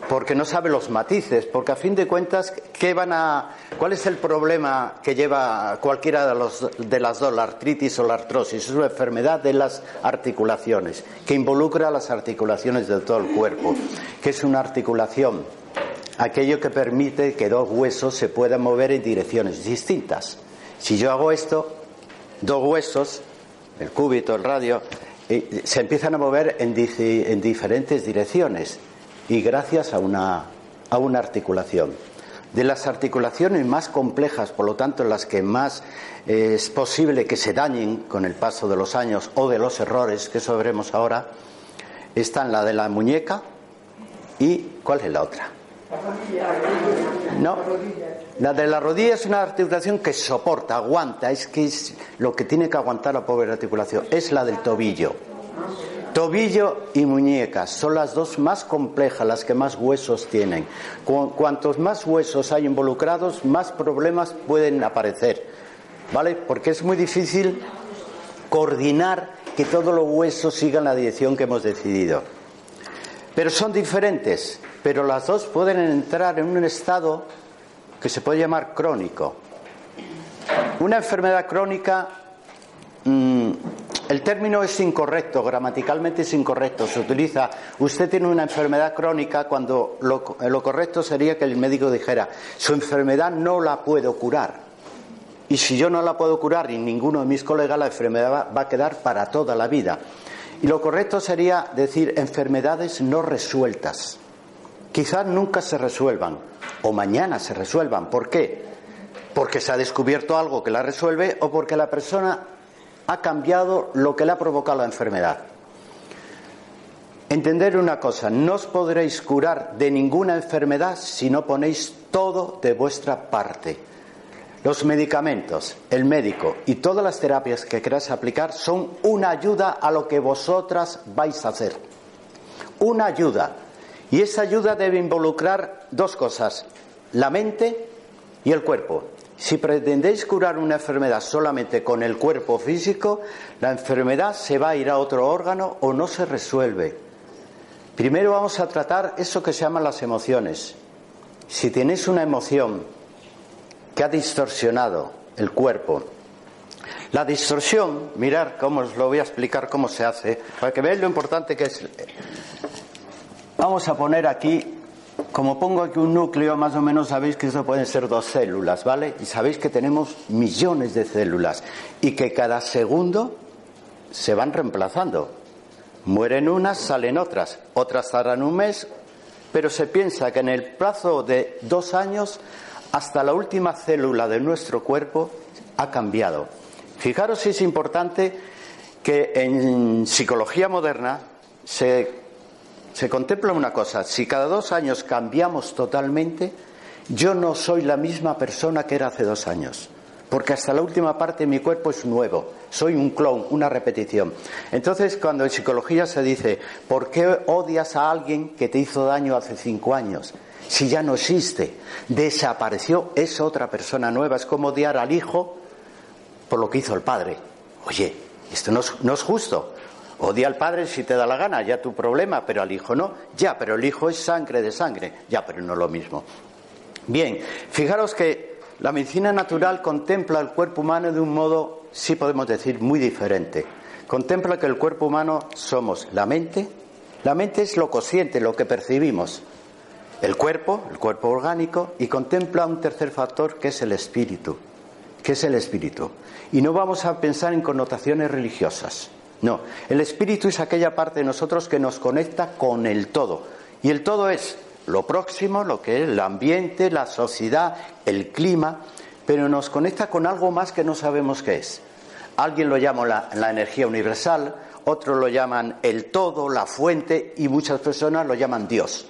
porque no sabe los matices, porque a fin de cuentas, ¿qué van a, ¿cuál es el problema que lleva cualquiera de, los, de las dos, la artritis o la artrosis? Es una enfermedad de las articulaciones, que involucra las articulaciones de todo el cuerpo, que es una articulación, aquello que permite que dos huesos se puedan mover en direcciones distintas. Si yo hago esto, dos huesos, el cúbito, el radio, eh, se empiezan a mover en, en diferentes direcciones y gracias a una, a una articulación. De las articulaciones más complejas, por lo tanto, las que más eh, es posible que se dañen con el paso de los años o de los errores, que eso ahora, están la de la muñeca y ¿cuál es la otra? No, la de la rodilla es una articulación que soporta, aguanta, es que es lo que tiene que aguantar la pobre articulación, es la del tobillo. Tobillo y muñecas son las dos más complejas, las que más huesos tienen. Cuantos más huesos hay involucrados, más problemas pueden aparecer. ¿Vale? Porque es muy difícil coordinar que todos los huesos sigan la dirección que hemos decidido. Pero son diferentes, pero las dos pueden entrar en un estado que se puede llamar crónico. Una enfermedad crónica mm, el término es incorrecto, gramaticalmente es incorrecto. Se utiliza, usted tiene una enfermedad crónica cuando lo, correcto sería que el médico dijera, su enfermedad no la puedo curar. Y si yo no la puedo curar y ninguno de mis colegas, la enfermedad va a quedar para toda la vida. Y lo correcto sería decir enfermedades no resueltas. Quizás nunca se resuelvan o mañana se resuelvan. ¿Por qué? Porque se ha descubierto algo que la resuelve o porque la persona ha cambiado lo que le ha provocado la enfermedad. Entender una cosa, no os podréis curar de ninguna enfermedad si no ponéis todo de vuestra parte. Los medicamentos, el médico y todas las terapias que queráis aplicar son una ayuda a lo que vosotras vais a hacer. Una ayuda. Y esa ayuda debe involucrar dos cosas, la mente y el cuerpo. Si pretendéis curar una enfermedad solamente con el cuerpo físico, la enfermedad se va a ir a otro órgano o no se resuelve. Primero vamos a tratar eso que se llaman las emociones. Si tenéis una emoción que ha distorsionado el cuerpo, la distorsión, mirar cómo os lo voy a explicar cómo se hace, para que veáis lo importante que es. Vamos a poner aquí como pongo aquí un núcleo, más o menos sabéis que eso pueden ser dos células, ¿vale? Y sabéis que tenemos millones de células y que cada segundo se van reemplazando. Mueren unas, salen otras, otras tardan un mes, pero se piensa que en el plazo de dos años hasta la última célula de nuestro cuerpo ha cambiado. Fijaros si es importante que en psicología moderna se se contempla una cosa, si cada dos años cambiamos totalmente, yo no soy la misma persona que era hace dos años, porque hasta la última parte de mi cuerpo es nuevo, soy un clon, una repetición. Entonces, cuando en psicología se dice, ¿por qué odias a alguien que te hizo daño hace cinco años? Si ya no existe, desapareció, es otra persona nueva, es como odiar al hijo por lo que hizo el padre. Oye, esto no es, no es justo. Odia al padre si te da la gana, ya tu problema, pero al hijo no. Ya, pero el hijo es sangre de sangre. Ya, pero no lo mismo. Bien, fijaros que la medicina natural contempla el cuerpo humano de un modo, sí podemos decir, muy diferente. Contempla que el cuerpo humano somos la mente. La mente es lo consciente, lo que percibimos. el cuerpo, el cuerpo orgánico, y contempla un tercer factor que es el espíritu. que es el espíritu? Y no vamos a pensar en connotaciones religiosas. No, el espíritu es aquella parte de nosotros que nos conecta con el todo. Y el todo es lo próximo, lo que es el ambiente, la sociedad, el clima, pero nos conecta con algo más que no sabemos qué es. Alguien lo llama la, energía universal, otros lo llaman el todo, la fuente y muchas personas lo llaman Dios.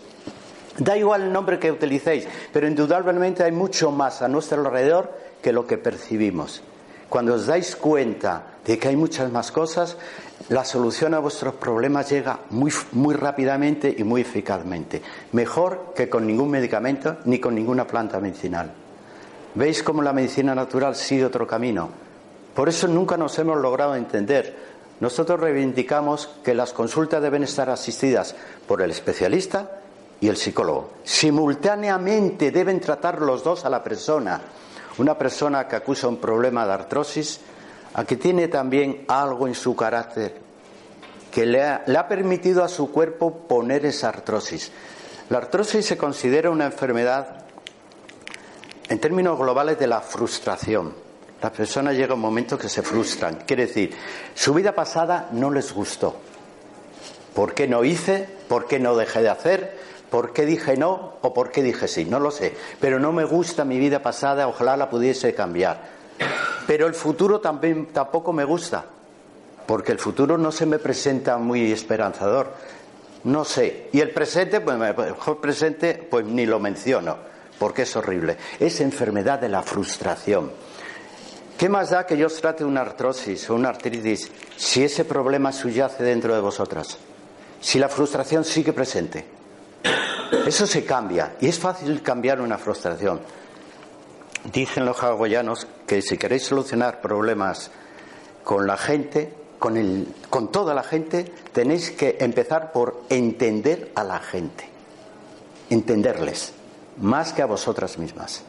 Da igual el nombre que utilicéis, pero indudablemente hay mucho más a nuestro alrededor que lo que percibimos. Cuando os dais cuenta de que hay muchas más cosas, la solución a vuestros problemas llega muy, muy rápidamente y muy eficazmente. Mejor que con ningún medicamento ni con ninguna planta medicinal. ¿Veis cómo la medicina natural sigue otro camino? Por eso nunca nos hemos logrado entender. Nosotros reivindicamos que las consultas deben estar asistidas por el especialista y el psicólogo. Simultáneamente deben tratar los dos a la persona. Una persona que acusa un problema de artrosis, a que tiene también algo en su carácter que le ha, permitido a su cuerpo poner esa artrosis. La artrosis se considera una enfermedad en términos globales de la frustración. Las personas llega un momento que se frustran. Quiere decir, su vida pasada no les gustó. ¿Por qué no hice? ¿Por qué no dejé de hacer? ¿Por qué dije no o por qué dije sí? No lo sé. Pero no me gusta mi vida pasada, ojalá la pudiese cambiar. Pero el futuro también, tampoco me gusta, porque el futuro no se me presenta muy esperanzador. No sé. Y el presente, pues mejor presente, pues ni lo menciono, porque es horrible. Es enfermedad de la frustración. ¿Qué más da que yo os trate una artrosis o una artritis si ese problema subyace dentro de vosotras? Si la frustración sigue presente. Eso se cambia y es fácil cambiar una frustración. Dicen los hawaianos que si queréis solucionar problemas con la gente, con, el, con toda la gente, tenéis que empezar por entender a la gente, entenderles, más que a vosotras mismas.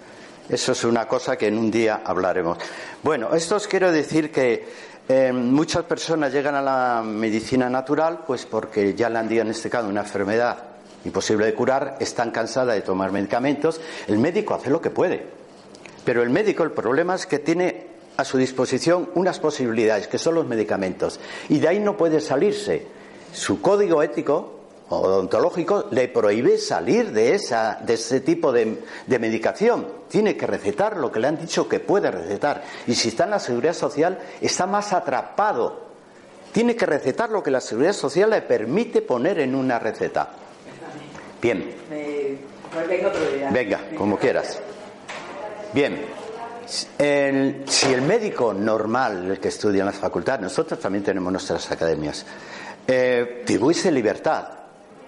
Eso es una cosa que en un día hablaremos. Bueno, esto os quiero decir que eh, muchas personas llegan a la medicina natural pues porque ya le han diagnosticado una enfermedad imposible de curar, están cansadas de tomar medicamentos, el médico hace lo que puede. Pero el médico, el problema es que tiene a su disposición unas posibilidades, que son los medicamentos, y de ahí no puede salirse. Su código ético o odontológico le prohíbe salir de, esa, de ese tipo de, de, medicación. Tiene que recetar lo que le han dicho que puede recetar. Y si está en la seguridad social, está más atrapado. Tiene que recetar lo que la seguridad social le permite poner en una receta. Bien. Venga, como quieras. Bien. El, si el médico normal, el que estudia en las facultades, nosotros también tenemos nuestras academias, eh, libertad,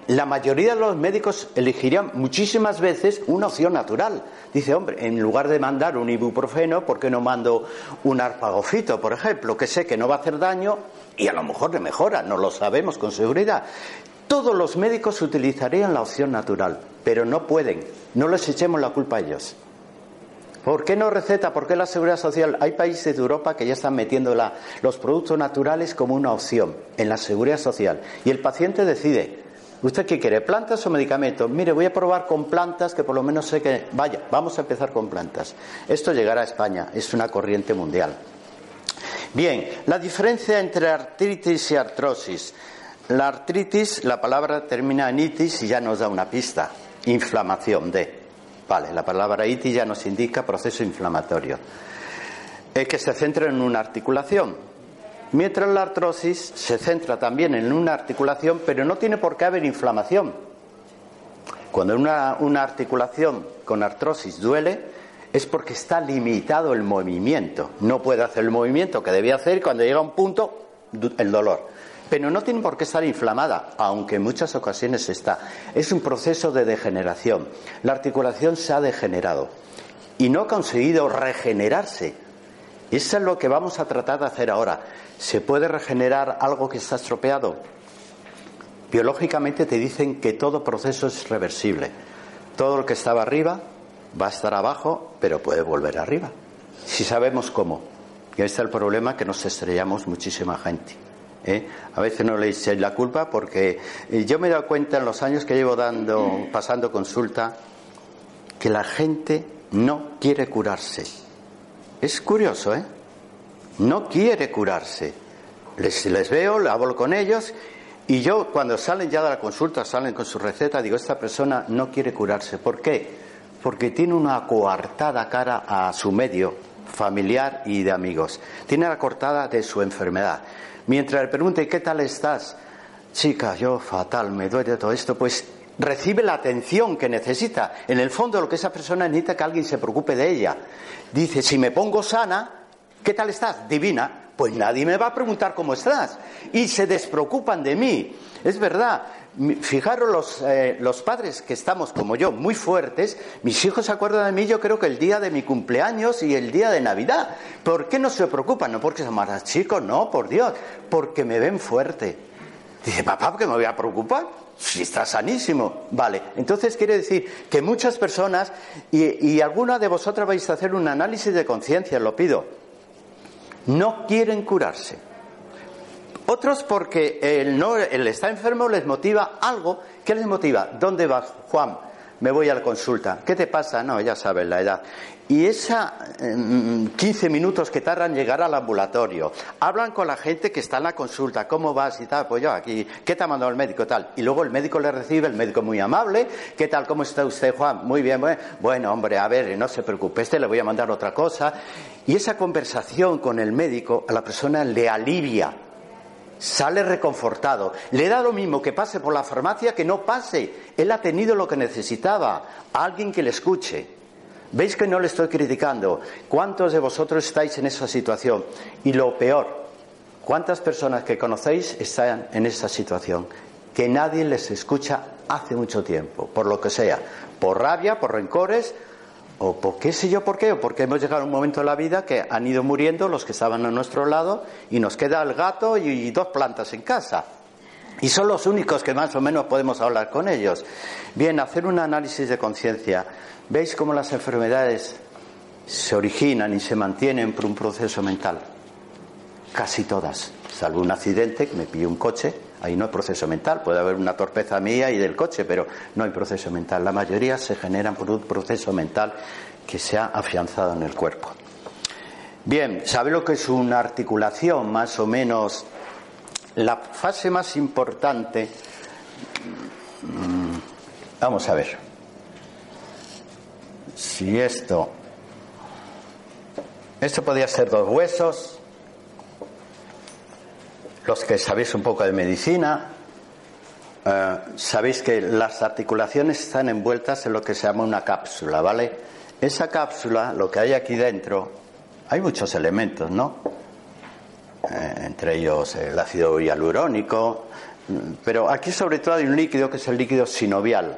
la mayoría de los médicos elegirían muchísimas veces una opción natural. Dice, hombre, en lugar de mandar un ibuprofeno, ¿por qué no mando un arpagofito, por ejemplo, que sé que no va a hacer daño y a lo mejor le mejora, no lo sabemos con seguridad? Todos los médicos utilizarían la opción natural, pero no pueden. No les echemos la culpa a ellos. ¿Por qué no receta? ¿Por qué la seguridad social? Hay países de Europa que ya están metiendo los productos naturales como una opción en la seguridad social. Y el paciente decide, ¿usted qué quiere? ¿Plantas o medicamentos? Mire, voy a probar con plantas que por lo menos sé que... Vaya, vamos a empezar con plantas. Esto llegará a España, es una corriente mundial. Bien, la diferencia entre artritis y artrosis. La artritis, la palabra termina en itis y ya nos da una pista. Inflamación de. Vale, la palabra itis ya nos indica proceso inflamatorio. Es que se centra en una articulación. Mientras la artrosis se centra también en una articulación, pero no tiene por qué haber inflamación. Cuando una, una articulación con artrosis duele, es porque está limitado el movimiento. No puede hacer el movimiento que debía hacer y cuando llega a un punto, el dolor pero no tiene por qué estar inflamada, aunque en muchas ocasiones está. Es un proceso de degeneración. La articulación se ha degenerado y no ha conseguido regenerarse. Eso es lo que vamos a tratar de hacer ahora. ¿Se puede regenerar algo que está estropeado? Biológicamente te dicen que todo proceso es reversible. Todo lo que estaba arriba va a estar abajo, pero puede volver arriba. Si sabemos cómo. Y ahí está el problema que nos estrellamos muchísima gente ¿eh? A veces no le echéis la culpa porque eh, yo me he dado cuenta en los años que llevo dando, pasando consulta, que la gente no quiere curarse. Es curioso, ¿eh? No quiere curarse. Les, les veo, hablo con ellos y yo cuando salen ya de la consulta, salen con su receta, digo, esta persona no quiere curarse. ¿Por qué? Porque tiene una coartada cara a su medio familiar y de amigos. Tiene la cortada de su enfermedad. Mientras le pregunte, ¿qué tal estás? Chica, yo fatal, me duele todo esto, pues recibe la atención que necesita. En el fondo lo que esa persona necesita es que alguien se preocupe de ella. Dice, si me pongo sana, ¿qué tal estás? Divina. Pues nadie me va a preguntar cómo estás. Y se despreocupan de mí. Es verdad. Fijaros los, eh, los padres que estamos como yo muy fuertes, mis hijos se acuerdan de mí yo creo que el día de mi cumpleaños y el día de Navidad. ¿Por qué no se preocupan? No porque son más chicos, no, por Dios, porque me ven fuerte. Dice, papá, ¿por qué me voy a preocupar? Si está sanísimo. Vale, entonces quiere decir que muchas personas, y, y alguna de vosotras vais a hacer un análisis de conciencia, lo pido, no quieren curarse. Otros porque el, no, el estar enfermo les motiva algo. ¿Qué les motiva? ¿Dónde vas, Juan? Me voy a la consulta. ¿Qué te pasa? No, ya sabes la edad. Y esa 15 minutos que tardan en llegar al ambulatorio, hablan con la gente que está en la consulta, ¿cómo vas y tal? Pues yo aquí, ¿qué te ha mandado el médico tal? Y luego el médico le recibe, el médico muy amable, ¿qué tal? ¿Cómo está usted, Juan? Muy bien, bueno, bueno hombre, a ver, no se preocupe, este le voy a mandar otra cosa. Y esa conversación con el médico a la persona le alivia sale reconfortado. Le da lo mismo que pase por la farmacia que no pase. Él ha tenido lo que necesitaba, alguien que le escuche. ¿Veis que no le estoy criticando? ¿Cuántos de vosotros estáis en esa situación? Y lo peor, ¿cuántas personas que conocéis están en esa situación? Que nadie les escucha hace mucho tiempo, por lo que sea, por rabia, por rencores, o por qué sé yo por qué, o porque hemos llegado a un momento de la vida que han ido muriendo los que estaban a nuestro lado y nos queda el gato y dos plantas en casa. Y son los únicos que más o menos podemos hablar con ellos. Bien, hacer un análisis de conciencia. ¿Veis cómo las enfermedades se originan y se mantienen por un proceso mental? Casi todas, salvo un accidente que me pilló un coche, ahí no hay proceso mental, puede haber una torpeza mía y del coche, pero no hay proceso mental. La mayoría se generan por un proceso mental que se ha afianzado en el cuerpo. Bien, ¿sabe lo que es una articulación más o menos la fase más importante, mm, vamos a ver, si esto, esto podría ser dos huesos, los que sabéis un poco de medicina, eh, sabéis que las articulaciones están envueltas en lo que se llama una cápsula, ¿vale? Esa cápsula, lo que hay aquí dentro, hay muchos elementos, ¿no? Eh, entre ellos el ácido hialurónico, pero aquí sobre todo hay un líquido que es el líquido sinovial.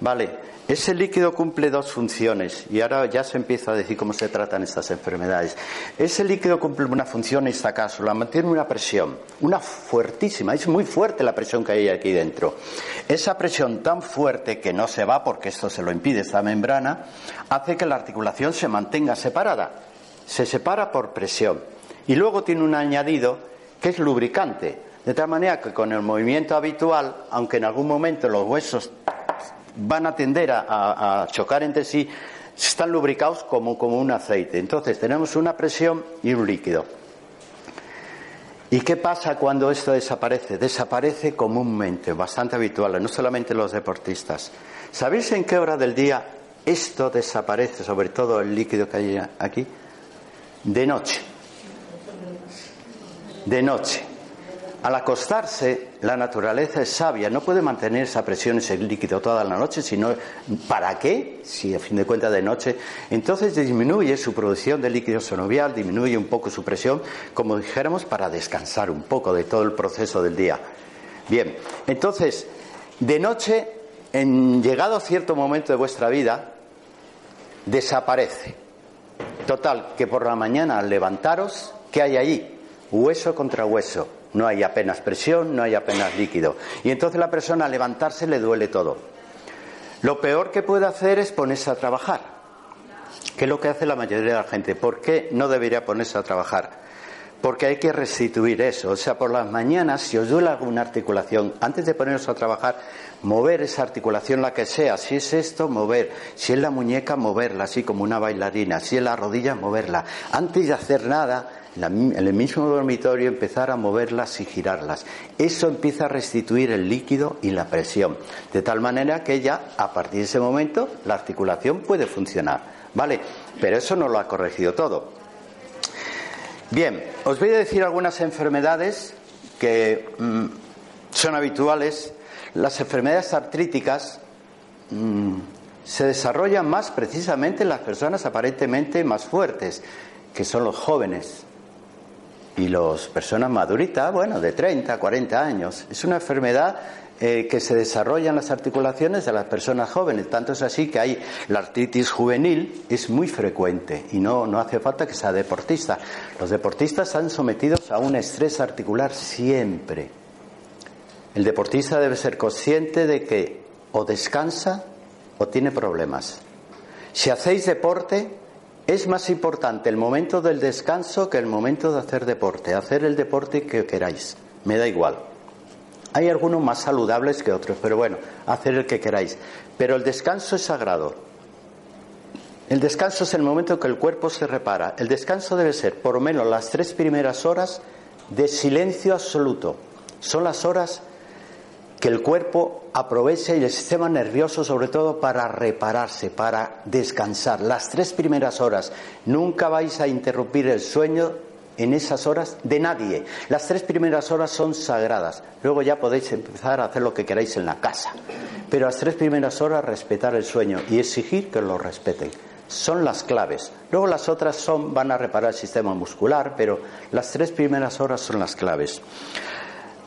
¿Vale? Ese líquido cumple dos funciones y ahora ya se empieza a decir cómo se tratan estas enfermedades. Ese líquido cumple una función en esta cápsula, mantiene una presión, una fuertísima, es muy fuerte la presión que hay aquí dentro. Esa presión tan fuerte que no se va porque esto se lo impide esta membrana, hace que la articulación se mantenga separada. Se separa por presión. Y luego tiene un añadido que es lubricante, de tal manera que con el movimiento habitual, aunque en algún momento los huesos van a tender a, chocar entre sí, están lubricados como, como un aceite. Entonces tenemos una presión y un líquido. ¿Y qué pasa cuando esto desaparece? Desaparece comúnmente, bastante habitual, no solamente los deportistas. ¿Sabéis en qué hora del día esto desaparece, sobre todo el líquido que hay aquí? De noche de noche. Al acostarse, la naturaleza es sabia, no puede mantener esa presión, ese líquido toda la noche, sino ¿para qué? Si a fin de cuentas de noche, entonces disminuye su producción de líquido sinovial, disminuye un poco su presión, como dijéramos, para descansar un poco de todo el proceso del día. Bien, entonces, de noche, en llegado cierto momento de vuestra vida, desaparece. Total, que por la mañana al levantaros, ¿qué hay allí? hueso contra hueso. No hay apenas presión, no hay apenas líquido. Y entonces la persona al levantarse le duele todo. Lo peor que puede hacer es ponerse a trabajar, que es lo que hace la mayoría de la gente. ¿Por qué no debería ponerse a trabajar? porque hay que restituir eso. O sea, por las mañanas, si os duele alguna articulación, antes de poneros a trabajar, mover esa articulación, la que sea. Si es esto, mover. Si es la muñeca, moverla, así como una bailarina. Si es la rodilla, moverla. Antes de hacer nada, en el mismo dormitorio, empezar a moverlas y girarlas. Eso empieza a restituir el líquido y la presión. De tal manera que ya, a partir de ese momento, la articulación puede funcionar. ¿Vale? Pero eso no lo ha corregido todo. Bien, os voy a decir algunas enfermedades que mm, son habituales. Las enfermedades artríticas mm, se desarrollan más precisamente en las personas aparentemente más fuertes, que son los jóvenes. Y las personas maduritas, bueno, de 30, 40 años. Es una enfermedad eh, que se desarrollan las articulaciones de las personas jóvenes. Tanto es así que hay la artritis juvenil, es muy frecuente y no, no hace falta que sea deportista. Los deportistas están sometidos a un estrés articular siempre. El deportista debe ser consciente de que o descansa o tiene problemas. Si hacéis deporte, es más importante el momento del descanso que el momento de hacer deporte. Hacer el deporte que queráis, me da igual. Hay algunos más saludables que otros, pero bueno, hacer el que queráis. Pero el descanso es sagrado. El descanso es el momento en que el cuerpo se repara. El descanso debe ser por lo menos las tres primeras horas de silencio absoluto. Son las horas que el cuerpo aprovecha y el sistema nervioso sobre todo para repararse, para descansar. Las tres primeras horas. Nunca vais a interrumpir el sueño en esas horas de nadie. Las tres primeras horas son sagradas. Luego ya podéis empezar a hacer lo que queráis en la casa. Pero las tres primeras horas respetar el sueño y exigir que lo respeten. Son las claves. Luego las otras son van a reparar el sistema muscular, pero las tres primeras horas son las claves.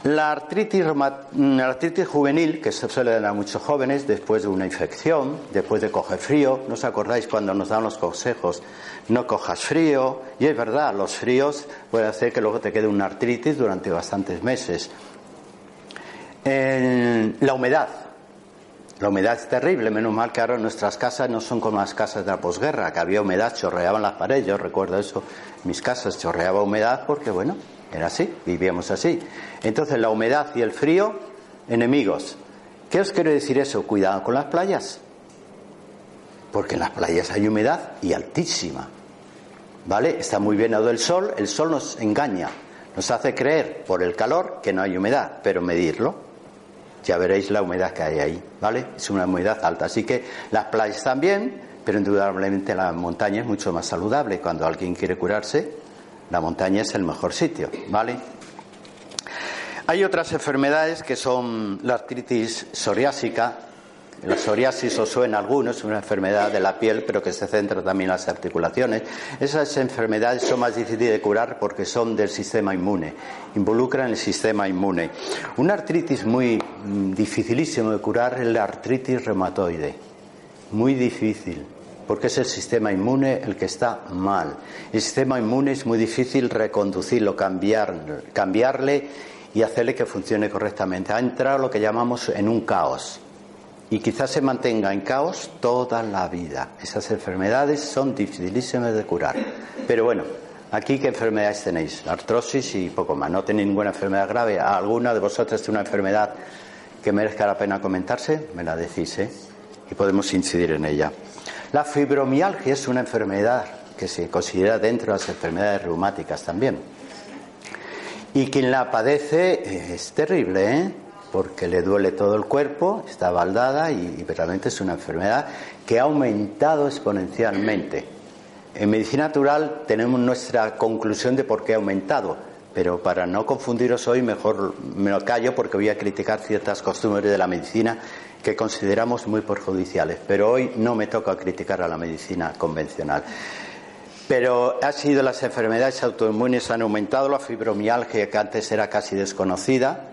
La artritis, la artritis juvenil, que se suele dar a muchos jóvenes después de una infección, después de coger frío, ¿no os acordáis cuando nos dan los consejos? No cojas frío, y es verdad, los fríos pueden hacer que luego te quede una artritis durante bastantes meses. la humedad. La humedad es terrible, menos mal que ahora nuestras casas no son como las casas de la posguerra, que había humedad, chorreaban las paredes, yo recuerdo eso, mis casas chorreaba humedad porque, bueno, era así, vivíamos así. Entonces la humedad y el frío, enemigos. ¿Qué os quiero decir eso? Cuidado con las playas. Porque en las playas hay humedad y altísima. ¿Vale? Está muy bien dado el sol, el sol nos engaña, nos hace creer por el calor que no hay humedad, pero medirlo, ya veréis la humedad que hay ahí, ¿vale? Es una humedad alta. Así que las playas también, pero indudablemente la montaña es mucho más saludable. Cuando alguien quiere curarse, la montaña es el mejor sitio, ¿vale? Hay otras enfermedades que son la artritis psoriásica. La psoriasis os suena a algunos, es una enfermedad de la piel, pero que se centra también en las articulaciones. Esas enfermedades son más difíciles de curar porque son del sistema inmune, involucran el sistema inmune. Una artritis muy mm, dificilísima de curar es la artritis reumatoide, muy difícil porque es el sistema inmune el que está mal. El sistema inmune es muy difícil reconducirlo, cambiar, cambiarle y hacerle que funcione correctamente. Ha entrado lo que llamamos en un caos y quizás se mantenga en caos toda la vida. Esas enfermedades son dificilísimas de curar. Pero bueno, aquí qué enfermedades tenéis? Artrosis y poco más. No tenéis ninguna enfermedad grave. ¿Alguna de vosotros tiene una enfermedad que merezca la pena comentarse? Me la decís, ¿eh? Y podemos incidir en ella. La fibromialgia es una enfermedad que se considera dentro de las enfermedades reumáticas también. Y quien la padece eh, es terrible, ¿eh? porque le duele todo el cuerpo, está baldada y, realmente es una enfermedad que ha aumentado exponencialmente. En medicina natural tenemos nuestra conclusión de por qué ha aumentado, pero para no confundiros hoy mejor me lo callo porque voy a criticar ciertas costumbres de la medicina que consideramos muy perjudiciales, pero hoy no me toca criticar a la medicina convencional. Pero ha sido las enfermedades autoinmunes han aumentado, la fibromialgia que antes era casi desconocida,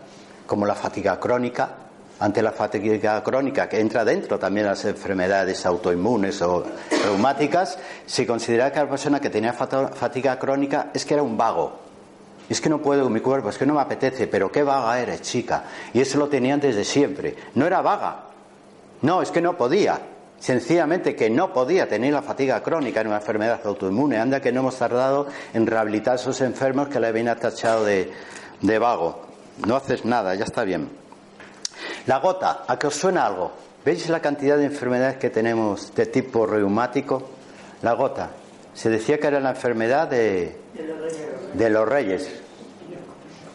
como la fatiga crónica, ante la fatiga crónica que entra dentro también las enfermedades autoinmunes o reumáticas, se considera que la persona que tenía fatiga crónica es que era un vago, es que no puedo con mi cuerpo, es que no me apetece, pero qué vaga eres, chica. Y eso lo tenían desde siempre. No era vaga. No, es que no podía. sencillamente que no podía tener la fatiga crónica en una enfermedad autoinmune. Anda que no hemos tardado en rehabilitar a esos enfermos que le habían atachado de, de vago. No haces nada, ya está bien. La gota, ¿a qué os suena algo? ¿Veis la cantidad de enfermedades que tenemos de tipo reumático? La gota. Se decía que era la enfermedad de, de los reyes.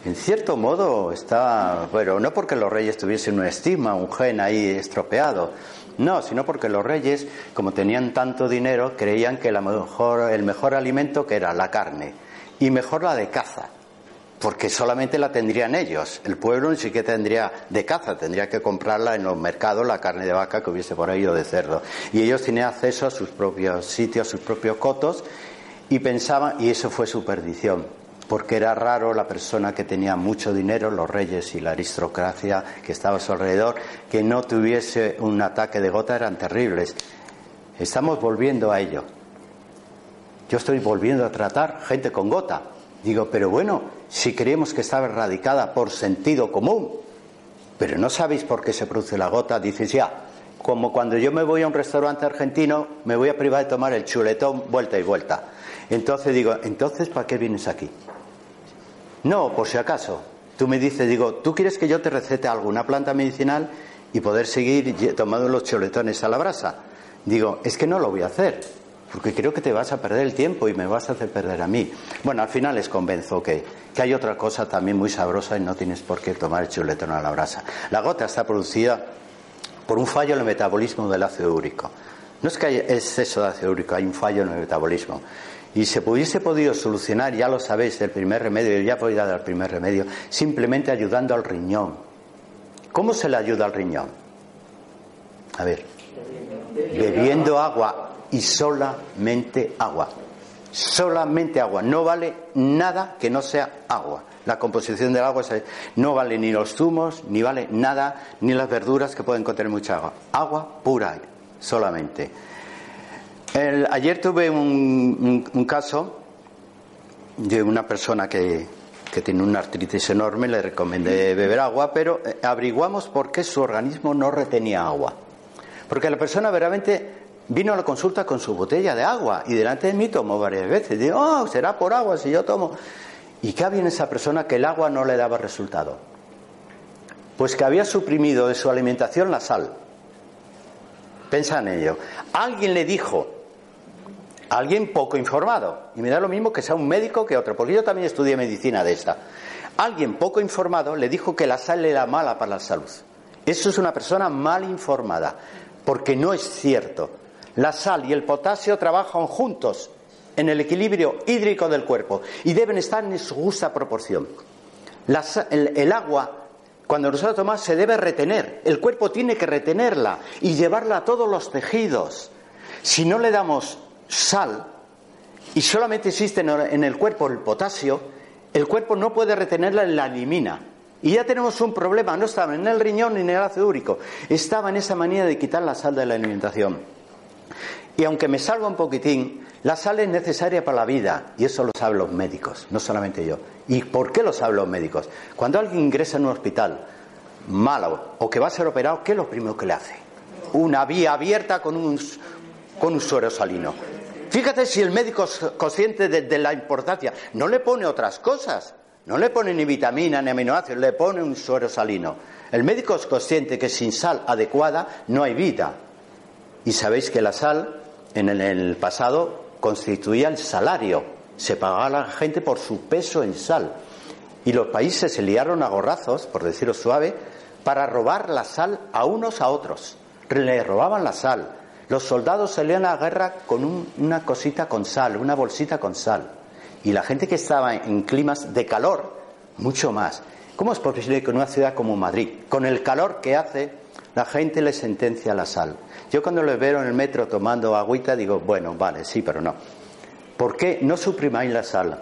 En cierto modo está, bueno, no porque los reyes tuviesen un estigma, un gen ahí estropeado, no, sino porque los reyes, como tenían tanto dinero, creían que la mejor, el mejor alimento que era la carne y mejor la de caza, porque solamente la tendrían ellos. El pueblo ni siquiera tendría de caza, tendría que comprarla en los mercados, la carne de vaca que hubiese por ahí o de cerdo. Y ellos tenían acceso a sus propios sitios, a sus propios cotos y pensaban, y eso fue su perdición porque era raro la persona que tenía mucho dinero, los reyes y la aristocracia que estaba a su alrededor, que no tuviese un ataque de gota, eran terribles. Estamos volviendo a ello. Yo estoy volviendo a tratar gente con gota. Digo, pero bueno, si creemos que estaba erradicada por sentido común, pero no sabéis por qué se produce la gota, dices ya, como cuando yo me voy a un restaurante argentino, me voy a privar de tomar el chuletón vuelta y vuelta. Entonces digo, entonces ¿para qué vienes aquí? No, por si acaso. Tú me dices, digo, ¿tú quieres que yo te recete alguna planta medicinal y poder seguir tomando los choletones a la brasa? Digo, es que no lo voy a hacer, porque creo que te vas a perder el tiempo y me vas a hacer perder a mí. Bueno, al final les convenzo que, que hay otra cosa también muy sabrosa y no tienes por qué tomar el chuletón a la brasa. La gota está producida por un fallo en el metabolismo del ácido úrico. No es que haya exceso de ácido úrico, hay un fallo en el metabolismo y se hubiese podido solucionar, ya lo sabéis, el primer remedio, ya podía dar el primer remedio, simplemente ayudando al riñón. ¿Cómo se le ayuda al riñón? A ver, bebiendo agua y solamente agua. Solamente agua. No vale nada que no sea agua. La composición del agua no vale ni los zumos, ni vale nada, ni las verduras que pueden contener mucha agua. Agua pura solamente ayer tuve un, caso de una persona que, tiene una artritis enorme, le recomendé beber agua, pero eh, averiguamos por qué su organismo no retenía agua. Porque la persona verdaderamente vino a la consulta con su botella de agua y delante de mí tomó varias veces. Digo, oh, será por agua si yo tomo. ¿Y qué había en esa persona que el agua no le daba resultado? Pues que había suprimido de su alimentación la sal. Pensa en ello. Alguien le dijo Alguien poco informado. Y me da lo mismo que sea un médico que otro, porque yo también estudié medicina de esta. Alguien poco informado le dijo que la sal era mala para la salud. Eso es una persona mal informada, porque no es cierto. La sal y el potasio trabajan juntos en el equilibrio hídrico del cuerpo y deben estar en su justa proporción. el, el agua, cuando nosotros tomamos, se debe retener. El cuerpo tiene que retenerla y llevarla a todos los tejidos. Si no le damos sal y solamente existe en el cuerpo el potasio, el cuerpo no puede retenerla en la elimina. Y ya tenemos un problema, no estaba en el riñón ni en el ácido úrico, estaba en esa manía de quitar la sal de la alimentación. Y aunque me salga un poquitín, la sal es necesaria para la vida, y eso lo saben los médicos, no solamente yo. ¿Y por qué lo saben los médicos? Cuando alguien ingresa en un hospital malo o que va a ser operado, ¿qué es lo primero que le hace? Una vía abierta con un, con un suero salino. Fíjate si el médico es consciente de, la importancia, no le pone otras cosas, no le pone ni vitamina ni aminoácidos, le pone un suero salino. El médico es consciente que sin sal adecuada no hay vida. Y sabéis que la sal en el pasado constituía el salario, se pagaba a la gente por su peso en sal. Y los países se liaron a gorrazos, por decirlo suave, para robar la sal a unos a otros. Le robaban la sal, los soldados salían a la guerra con una cosita con sal, una bolsita con sal. Y la gente que estaba en climas de calor, mucho más. ¿Cómo es posible que en una ciudad como Madrid, con el calor que hace, la gente le sentencia la sal? Yo cuando le veo en el metro tomando agüita digo, bueno, vale, sí, pero no. ¿Por qué no suprimáis la sal?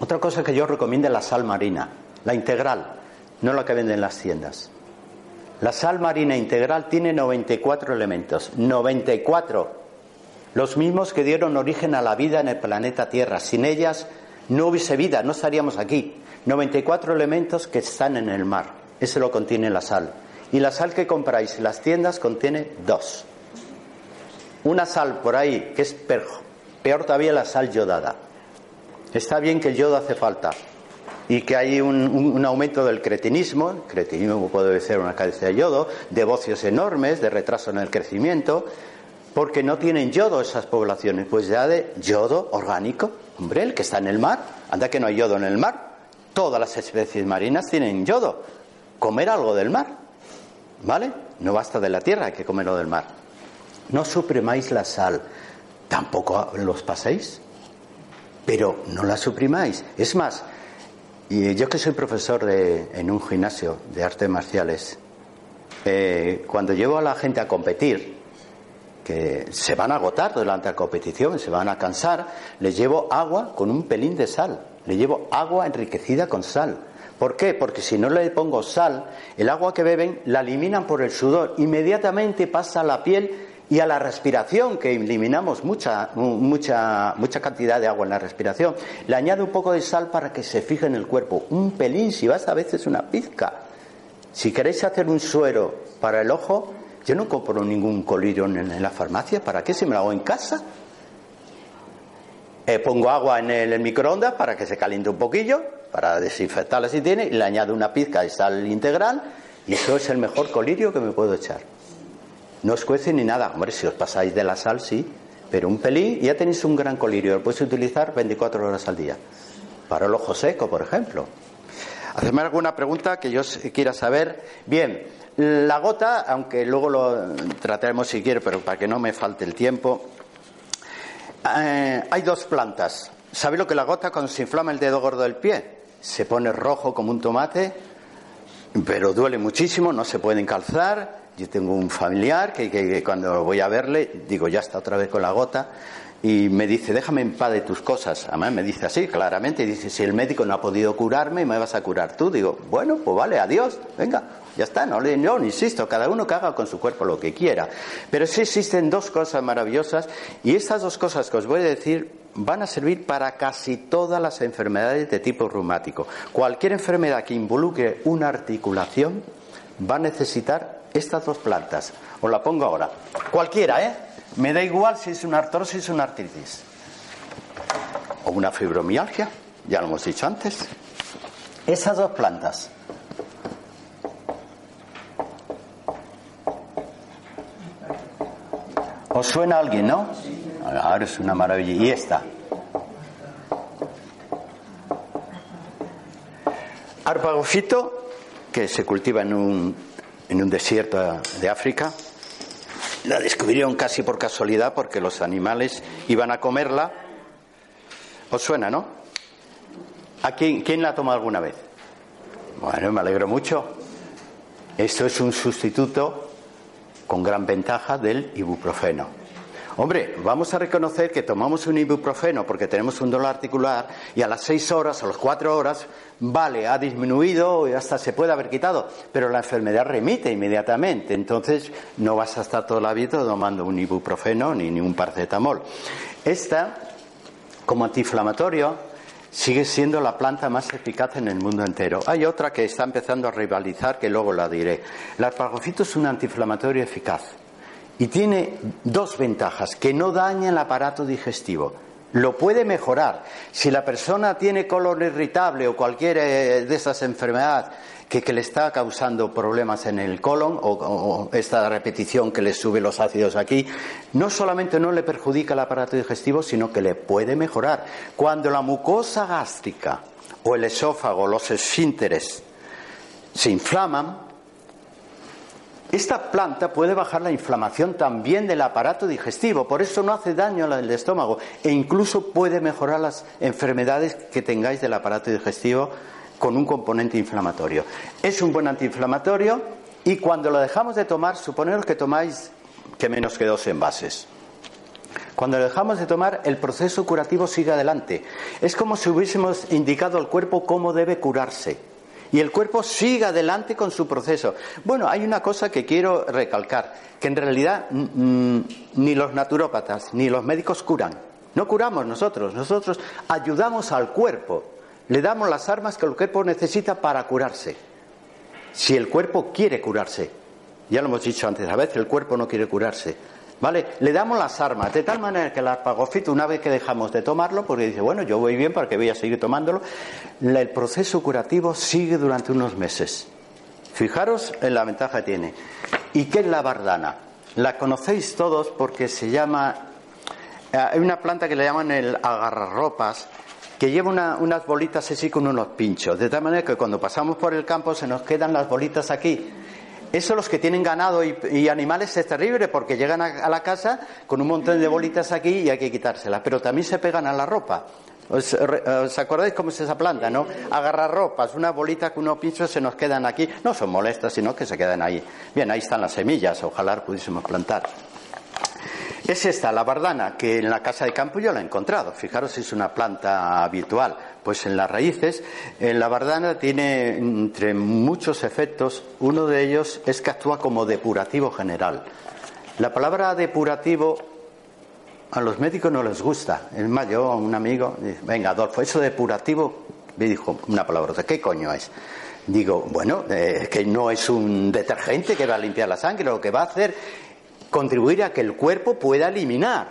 Otra cosa que yo recomiendo es la sal marina, la integral, no la que venden en las tiendas. La sal marina integral tiene 94 elementos, 94, los mismos que dieron origen a la vida en el planeta Tierra. Sin ellas no hubiese vida, no estaríamos aquí. 94 elementos que están en el mar, eso lo contiene la sal. Y la sal que compráis en las tiendas contiene dos. una sal por ahí que es peor todavía la sal yodada. Está bien que el yodo hace falta y que hay un, aumento del cretinismo, cretinismo puede ser una carencia de yodo, de bocios enormes, de retraso en el crecimiento, porque no tienen yodo esas poblaciones, pues ya de yodo orgánico, hombre, el que está en el mar, anda que no hay yodo en el mar, todas las especies marinas tienen yodo, comer algo del mar, ¿vale? No basta de la tierra, hay que comerlo del mar. No suprimáis la sal, tampoco los paséis, pero no la suprimáis. Es más, yo que soy profesor de, en un gimnasio de artes marciales, eh, cuando llevo a la gente a competir, que se van a agotar durante la competición, se van a cansar, les llevo agua con un pelín de sal, le llevo agua enriquecida con sal. ¿Por qué? Porque si no le pongo sal, el agua que beben la eliminan por el sudor, inmediatamente pasa a la piel y a la respiración, que eliminamos mucha, mucha, mucha cantidad de agua en la respiración, le añade un poco de sal para que se fije en el cuerpo. Un pelín, si vas a veces una pizca. Si queréis hacer un suero para el ojo, yo no compro ningún colirio en, la farmacia. ¿Para qué? Si me lo hago en casa. Eh, pongo agua en el, microondas para que se caliente un poquillo, para desinfectarla si tiene, y le añado una pizca de sal integral, y eso es el mejor colirio que me puedo echar. No os cuece ni nada. Hombre, si os pasáis de la sal, sí. Pero un pelín ya tenéis un gran colirio. Lo podéis utilizar 24 horas al día. Para el ojo seco, por ejemplo. Hacedme alguna pregunta que yo quiera saber. Bien, la gota, aunque luego lo trataremos si quiere, pero para que no me falte el tiempo. Eh, hay dos plantas. ¿Sabéis lo que la gota cuando se inflama el dedo gordo del pie? Se pone rojo como un tomate, pero duele muchísimo, no se pueden calzar yo tengo un familiar que, cuando voy a verle, digo, ya está otra vez con la gota, y me dice, déjame en paz de tus cosas. Además me dice así, claramente, dice, si el médico no ha podido curarme, me vas a curar tú. Digo, bueno, pues vale, adiós, venga, ya está, no, le, no, insisto, cada uno que haga con su cuerpo lo que quiera. Pero sí existen dos cosas maravillosas, y estas dos cosas que os voy a decir van a servir para casi todas las enfermedades de tipo reumático. Cualquier enfermedad que involucre una articulación va a necesitar estas dos plantas. Os la pongo ahora. Cualquiera, ¿eh? Me da igual si es una artrosis o una artritis. O una fibromialgia, ya lo hemos dicho antes. Esas dos plantas. ¿Os suena alguien, no? Ahora es una maravilla. Y esta. Arpagofito, que se cultiva en un en un desierto de África. La descubrieron casi por casualidad porque los animales iban a comerla. ¿Os suena, no? ¿A quién, quién la ha tomado alguna vez? Bueno, me alegro mucho. Esto es un sustituto con gran ventaja del ibuprofeno. Hombre, vamos a reconocer que tomamos un ibuprofeno porque tenemos un dolor articular y a las seis horas o las cuatro horas, vale, ha disminuido y hasta se puede haber quitado, pero la enfermedad remite inmediatamente. Entonces no vas a estar todo la vida tomando un ibuprofeno ni, ni un paracetamol. Esta, como antiinflamatorio, sigue siendo la planta más eficaz en el mundo entero. Hay otra que está empezando a rivalizar, que luego la diré. El arpagofito es un antiinflamatorio eficaz y tiene dos ventajas, que no daña el aparato digestivo. Lo puede mejorar. Si la persona tiene colon irritable o cualquier eh, de esas enfermedades que, le está causando problemas en el colon o, o, esta repetición que le sube los ácidos aquí, no solamente no le perjudica el aparato digestivo, sino que le puede mejorar. Cuando la mucosa gástrica o el esófago, los esfínteres, se inflaman, esta planta puede bajar la inflamación también del aparato digestivo, por eso no hace daño al estómago e incluso puede mejorar las enfermedades que tengáis del aparato digestivo con un componente inflamatorio. Es un buen antiinflamatorio y cuando lo dejamos de tomar, suponeros que tomáis que menos que dos envases. Cuando lo dejamos de tomar, el proceso curativo sigue adelante. Es como si hubiésemos indicado al cuerpo cómo debe curarse y el cuerpo siga adelante con su proceso. Bueno, hay una cosa que quiero recalcar, que en realidad mm, mm, ni los naturópatas ni los médicos curan. No curamos nosotros, nosotros ayudamos al cuerpo, le damos las armas que el cuerpo necesita para curarse. Si el cuerpo quiere curarse, ya lo hemos dicho antes, a veces el cuerpo no quiere curarse, ¿Vale? Le damos las armas, de tal manera que el arpagofito, una vez que dejamos de tomarlo, porque dice, bueno, yo voy bien para que voy a seguir tomándolo, el proceso curativo sigue durante unos meses. Fijaros en la ventaja que tiene. ¿Y qué es la bardana? La conocéis todos porque se llama. Eh, hay una planta que le llaman el agarrarropas, que lleva unas bolitas así con unos pinchos, de tal manera que cuando pasamos por el campo se nos quedan las bolitas aquí eso los que tienen ganado y, animales es terrible porque llegan a, la casa con un montón de bolitas aquí y hay que quitárselas. Pero también se pegan a la ropa. ¿Os, acordáis cómo es esa planta, no? Agarrar ropas, una bolita con unos pinchos se nos quedan aquí. No son molestas, sino que se quedan ahí. Bien, ahí están las semillas, ojalá pudiésemos plantar. Es esta, la bardana, que en la casa de campo yo la he encontrado. Fijaros, es una planta habitual. Pues en las raíces, en la bardana tiene entre muchos efectos, uno de ellos es que actúa como depurativo general. La palabra depurativo a los médicos no les gusta. Es más, yo, un amigo, venga, Adolfo, eso depurativo, me dijo una palabra, ¿qué coño es? Digo, bueno, eh, que no es un detergente que va a limpiar la sangre, lo que va a hacer contribuir a que el cuerpo pueda eliminar,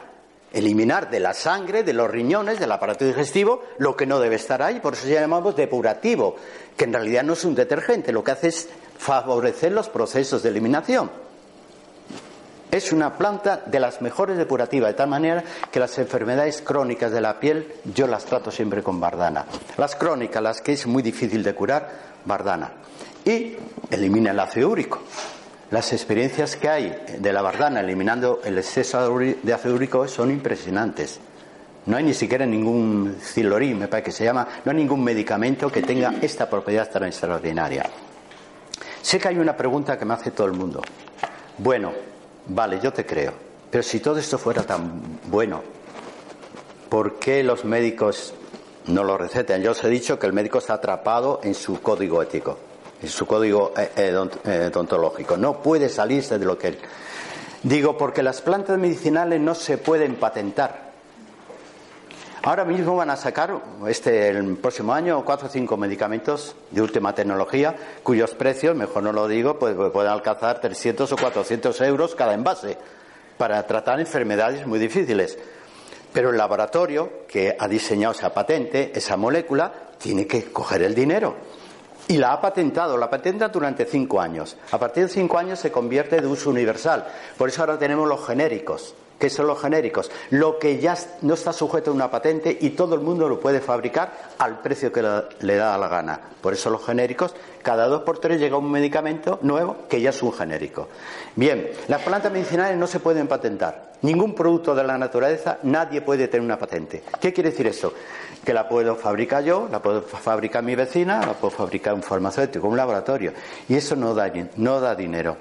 eliminar de la sangre, de los riñones, del aparato digestivo, lo que no debe estar ahí. Por eso se llamamos depurativo, que en realidad no es un detergente, lo que hace es favorecer los procesos de eliminación. Es una planta de las mejores depurativas, de tal manera que las enfermedades crónicas de la piel yo las trato siempre con bardana. Las crónicas, las que es muy difícil de curar, bardana. Y elimina el ácido úrico. Las experiencias que hay de la bardana eliminando el exceso de ácido úrico son impresionantes. No hay ni siquiera ningún cilorí, me parece que se llama, no hay ningún medicamento que tenga esta propiedad tan extraordinaria. Sé que hay una pregunta que me hace todo el mundo. Bueno, vale, yo te creo, pero si todo esto fuera tan bueno, ¿por qué los médicos no lo recetan? Yo os he dicho que el médico está atrapado en su código ético su código eh, eh, eh, odontológico. No puede salirse de lo que. Digo, porque las plantas medicinales no se pueden patentar. Ahora mismo van a sacar, este, el próximo año, cuatro o cinco medicamentos de última tecnología, cuyos precios, mejor no lo digo, pues, pues pueden alcanzar 300 o 400 euros cada envase para tratar enfermedades muy difíciles. Pero el laboratorio que ha diseñado esa patente, esa molécula, tiene que coger el dinero. Y la ha patentado, la patenta durante cinco años. A partir de cinco años se convierte de uso universal. Por eso ahora tenemos los genéricos. ¿Qué son los genéricos? Lo que ya no está sujeto a una patente y todo el mundo lo puede fabricar al precio que le da la gana. Por eso los genéricos, cada dos por tres llega un medicamento nuevo que ya es un genérico. Bien, las plantas medicinales no se pueden patentar. Ningún producto de la naturaleza, nadie puede tener una patente. ¿Qué quiere decir eso? Que la puedo fabricar yo, la puedo fabricar mi vecina, la puedo fabricar un farmacéutico, un laboratorio. Y eso no da, no da dinero.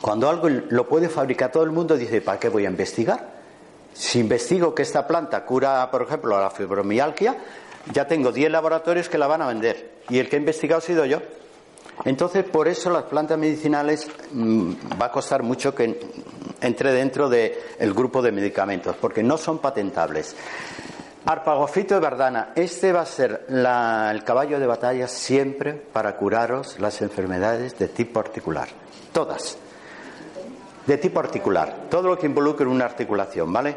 Cuando algo lo puede fabricar todo el mundo, dice, ¿para qué voy a investigar? Si investigo que esta planta cura, por ejemplo, la fibromialgia, ya tengo 10 laboratorios que la van a vender. Y el que ha investigado ha sido yo. Entonces, por eso las plantas medicinales mm, va a costar mucho que entre dentro del grupo de medicamentos, porque no son patentables. Arpagofito de Bardana, este va a ser el caballo de batalla siempre para curaros las enfermedades de tipo articular. Todas. De tipo articular. Todo lo que involucre una articulación, ¿vale?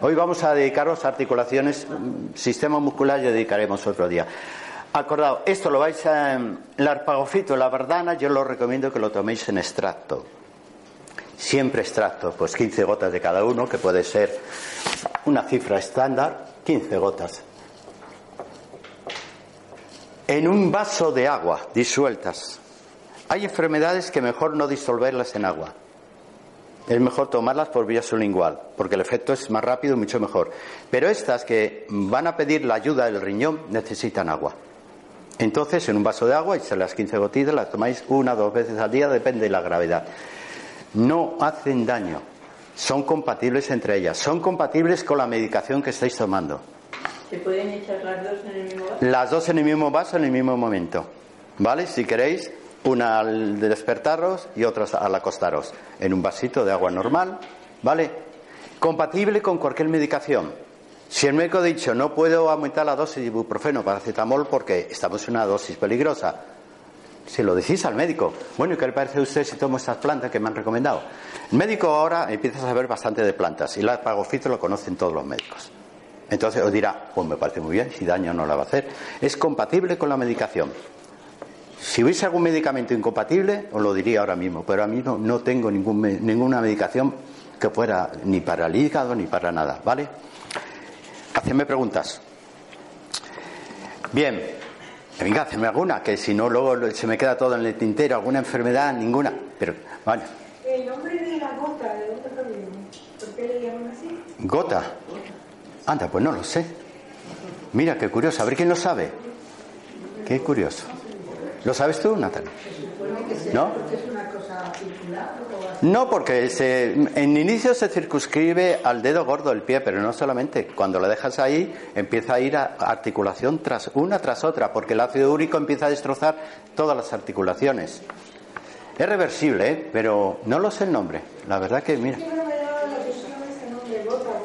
Hoy vamos a dedicaros a articulaciones, mm, sistema muscular ya dedicaremos otro día. Acordado, esto lo vais a. El arpagofito, la bardana, yo lo recomiendo que lo toméis en extracto. Siempre extracto, pues 15 gotas de cada uno, que puede ser una cifra estándar, 15 gotas. En un vaso de agua disueltas. Hay enfermedades que mejor no disolverlas en agua. Es mejor tomarlas por vía sublingual, porque el efecto es más rápido y mucho mejor. Pero estas que van a pedir la ayuda del riñón necesitan agua. Entonces, en un vaso de agua, y las 15 gotitas, las tomáis una o dos veces al día, depende de la gravedad. No hacen daño, son compatibles entre ellas, son compatibles con la medicación que estáis tomando. ¿Se pueden echar las dos en el mismo vaso? Las dos en el mismo vaso en el mismo momento. ¿Vale? Si queréis, una al despertaros y otra al acostaros. En un vasito de agua normal. ¿Vale? Compatible con cualquier medicación. Si el médico ha dicho no puedo aumentar la dosis de ibuprofeno, paracetamol, porque estamos en una dosis peligrosa, Se lo decís al médico. Bueno, ¿y qué le parece a usted si tomo estas plantas que me han recomendado? El médico ahora empieza a saber bastante de plantas y la pagofito lo conocen todos los médicos. Entonces os dirá, pues me parece muy bien, si daño no la va a hacer. Es compatible con la medicación. Si hubiese algún medicamento incompatible, os lo diría ahora mismo, pero ahora mismo no tengo ningún, ninguna medicación que fuera ni para el hígado ni para nada, ¿vale? Hacedme preguntas. Bien, venga, hacedme alguna, que si no luego se me queda todo en el tintero, alguna enfermedad, ninguna. Pero, vale. El nombre de la gota, ¿de dónde proviene? ¿Por qué le llaman así? Gota. Anda, pues no lo sé. Mira, qué curioso. A ver quién lo sabe. Qué curioso. ¿Lo sabes tú, Natalia? ¿No? No, porque se, en inicio se circunscribe al dedo gordo del pie, pero no solamente. Cuando lo dejas ahí, empieza a ir a articulación tras una tras otra, porque el ácido úrico empieza a destrozar todas las articulaciones. Es reversible, ¿eh? pero no lo sé el nombre. La verdad que, mira.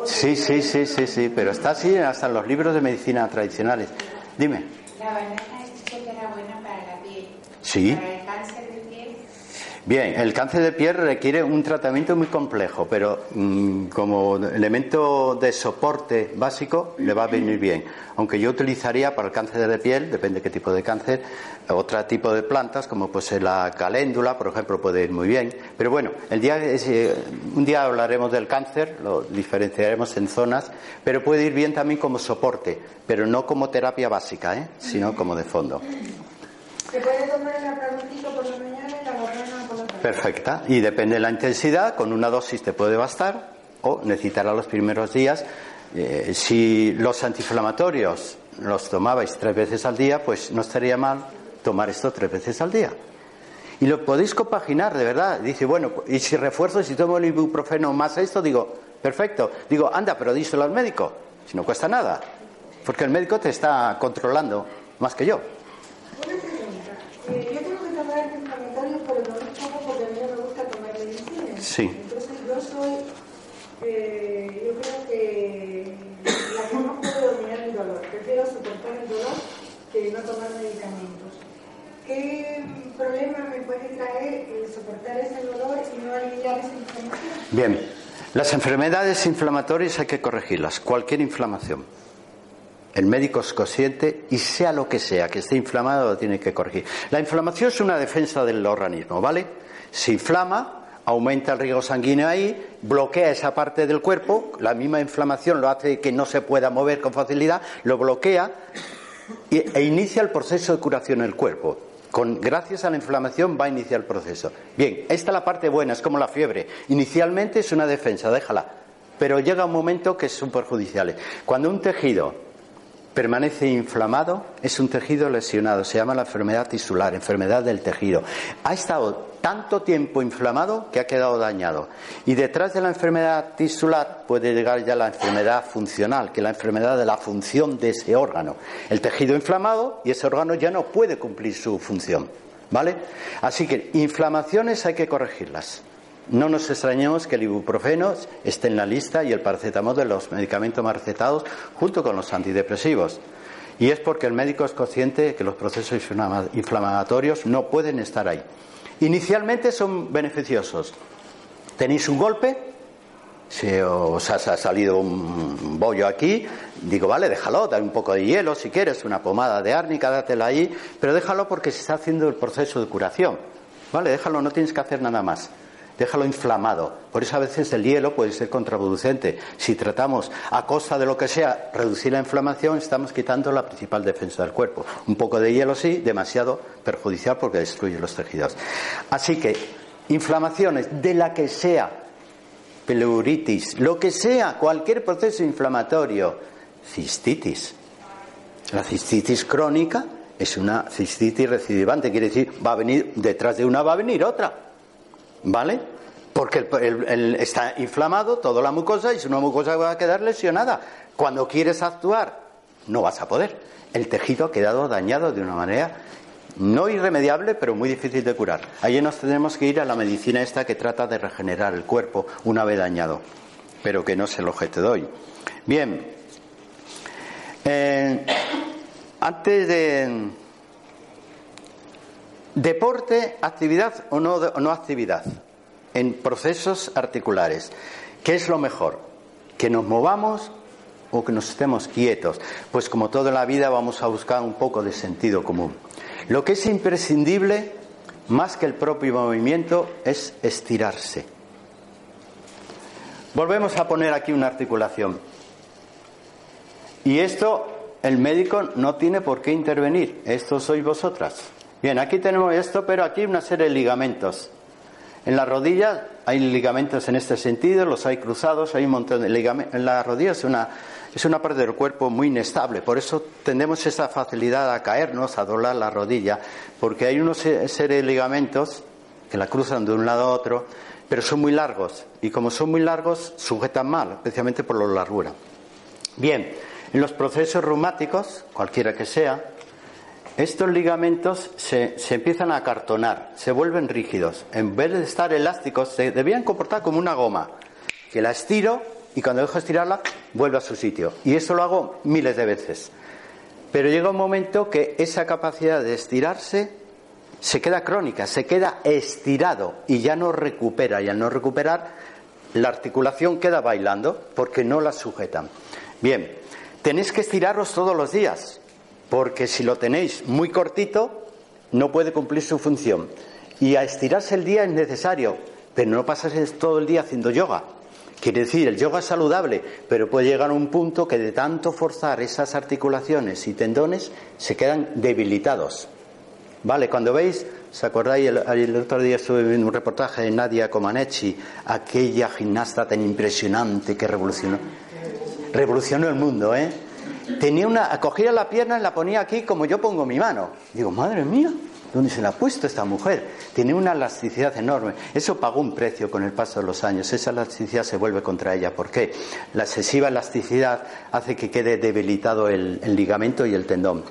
Sí, sí, sí, sí, sí, pero está así hasta en los libros de medicina tradicionales. Dime. La banana que era buena para la piel. Sí. Para el cáncer de. Bien, el cáncer de piel requiere un tratamiento muy complejo, pero mmm, como elemento de soporte básico le va a venir bien. Aunque yo utilizaría para el cáncer de piel, depende qué tipo de cáncer, otro tipo de plantas, como pues la caléndula, por ejemplo, puede ir muy bien. Pero bueno, el día, eh, un día hablaremos del cáncer, lo diferenciaremos en zonas, pero puede ir bien también como soporte, pero no como terapia básica, ¿eh? sino como de fondo. ¿Se puede tomar el por la mañana y por la? Perfecta. Y depende de la intensidad, con una dosis te puede bastar o necesitará los primeros días. Eh, si los antiinflamatorios los tomabais tres veces al día, pues no estaría mal tomar esto tres veces al día. Y lo podéis compaginar, de verdad. Dice, bueno, y si refuerzo, si tomo el ibuprofeno más esto, digo, perfecto. Digo, anda, pero díselo al médico, si no cuesta nada. Porque el médico te está controlando más que yo. Una pregunta. Eh, yo tengo que tomar antiinflamatorios, pero no los tomo porque a mí no me gusta tomar medicina. Sí. Entonces yo soy, eh, yo creo que la que no puede dominar el dolor. Prefiero soportar el dolor que no tomar medicamentos. ¿Qué problema me puede traer el soportar ese dolor y no aliviar esa inflamación? Bien, las enfermedades inflamatorias hay que corregirlas, cualquier inflamación. El médico es consciente y sea lo que sea que esté inflamado lo tiene que corregir. La inflamación es una defensa del organismo, ¿vale? Se inflama, aumenta el riego sanguíneo ahí, bloquea esa parte del cuerpo, la misma inflamación lo hace que no se pueda mover con facilidad, lo bloquea e inicia el proceso de curación en el cuerpo. Con, gracias a la inflamación va a iniciar el proceso. Bien, esta es la parte buena, es como la fiebre. Inicialmente es una defensa, déjala. Pero llega un momento que es un perjudicial. Cuando un tejido permanece inflamado, es un tejido lesionado, se llama la enfermedad tisular, enfermedad del tejido. Ha estado tanto tiempo inflamado que ha quedado dañado. Y detrás de la enfermedad tisular puede llegar ya la enfermedad funcional, que es la enfermedad de la función de ese órgano. El tejido inflamado y ese órgano ya no puede cumplir su función. ¿Vale? Así que inflamaciones hay que corregirlas. No nos extrañemos que el ibuprofeno esté en la lista y el paracetamol de los medicamentos más recetados junto con los antidepresivos. Y es porque el médico es consciente que los procesos inflamatorios no pueden estar ahí. Inicialmente son beneficiosos. Tenéis un golpe, si os ha salido un bollo aquí, digo, vale, déjalo, dale un poco de hielo si quieres, una pomada de árnica, dátela ahí, pero déjalo porque se está haciendo el proceso de curación. Vale, déjalo, no tienes que hacer nada más déjalo inflamado. Por eso a veces el hielo puede ser contraproducente. Si tratamos a costa de lo que sea reducir la inflamación, estamos quitando la principal defensa del cuerpo. Un poco de hielo sí, demasiado perjudicial porque destruye los tejidos. Así que inflamaciones de la que sea, pleuritis, lo que sea, cualquier proceso inflamatorio, cistitis. La cistitis crónica es una cistitis recidivante, quiere decir, va a venir detrás de una va a venir otra. ¿Vale? Porque está inflamado toda la mucosa y si una mucosa va a quedar lesionada. Cuando quieres actuar, no vas a poder. El tejido ha quedado dañado de una manera no irremediable, pero muy difícil de curar. Allí nos tenemos que ir a la medicina esta que trata de regenerar el cuerpo una vez dañado, pero que no es el objeto de hoy. Bien, eh, antes de deporte, actividad o no, o no actividad en procesos articulares. ¿Qué es lo mejor? ¿Que nos movamos o que nos estemos quietos? Pues como toda la vida vamos a buscar un poco de sentido común. Lo que es imprescindible, más que el propio movimiento, es estirarse. Volvemos a poner aquí una articulación. Y esto el médico no tiene por qué intervenir. Esto sois vosotras. Bien, aquí tenemos esto, pero aquí una serie de ligamentos. En la rodilla hay ligamentos en este sentido, los hay cruzados, hay un montón de ligamentos. En la rodilla es una, es una parte del cuerpo muy inestable, por eso tenemos esa facilidad a caernos, a doblar la rodilla, porque hay unos serie de ligamentos que la cruzan de un lado a otro, pero son muy largos, y como son muy largos, sujetan mal, especialmente por la largura. Bien, en los procesos reumáticos, cualquiera que sea, estos ligamentos se, empiezan a acartonar, se vuelven rígidos. En vez de estar elásticos, se debían comportar como una goma, que la estiro y cuando dejo de estirarla, vuelve a su sitio. Y eso lo hago miles de veces. Pero llega un momento que esa capacidad de estirarse se queda crónica, se queda estirado y ya no recupera. Y al no recuperar, la articulación queda bailando porque no la sujetan. Bien, tenéis que estiraros todos los días porque si lo tenéis muy cortito, no puede cumplir su función. Y a estirarse el día es necesario, pero no pasas todo el día haciendo yoga. Quiere decir, el yoga es saludable, pero puede llegar a un punto que de tanto forzar esas articulaciones y tendones se quedan debilitados. Vale, cuando veis, ¿se acordáis? El, otro día estuve un reportaje de Nadia Comaneci, aquella gimnasta tan impresionante que revolucionó, revolucionó el mundo, ¿eh? Tenía una, cogía la pierna y la ponía aquí como yo pongo mi mano. Digo, madre mía, ¿dónde se la ha puesto esta mujer? Tiene una elasticidad enorme. Eso pagó un precio con el paso de los años. Esa elasticidad se vuelve contra ella. ¿Por qué? La excesiva elasticidad hace que quede debilitado el, el ligamento y el tendón.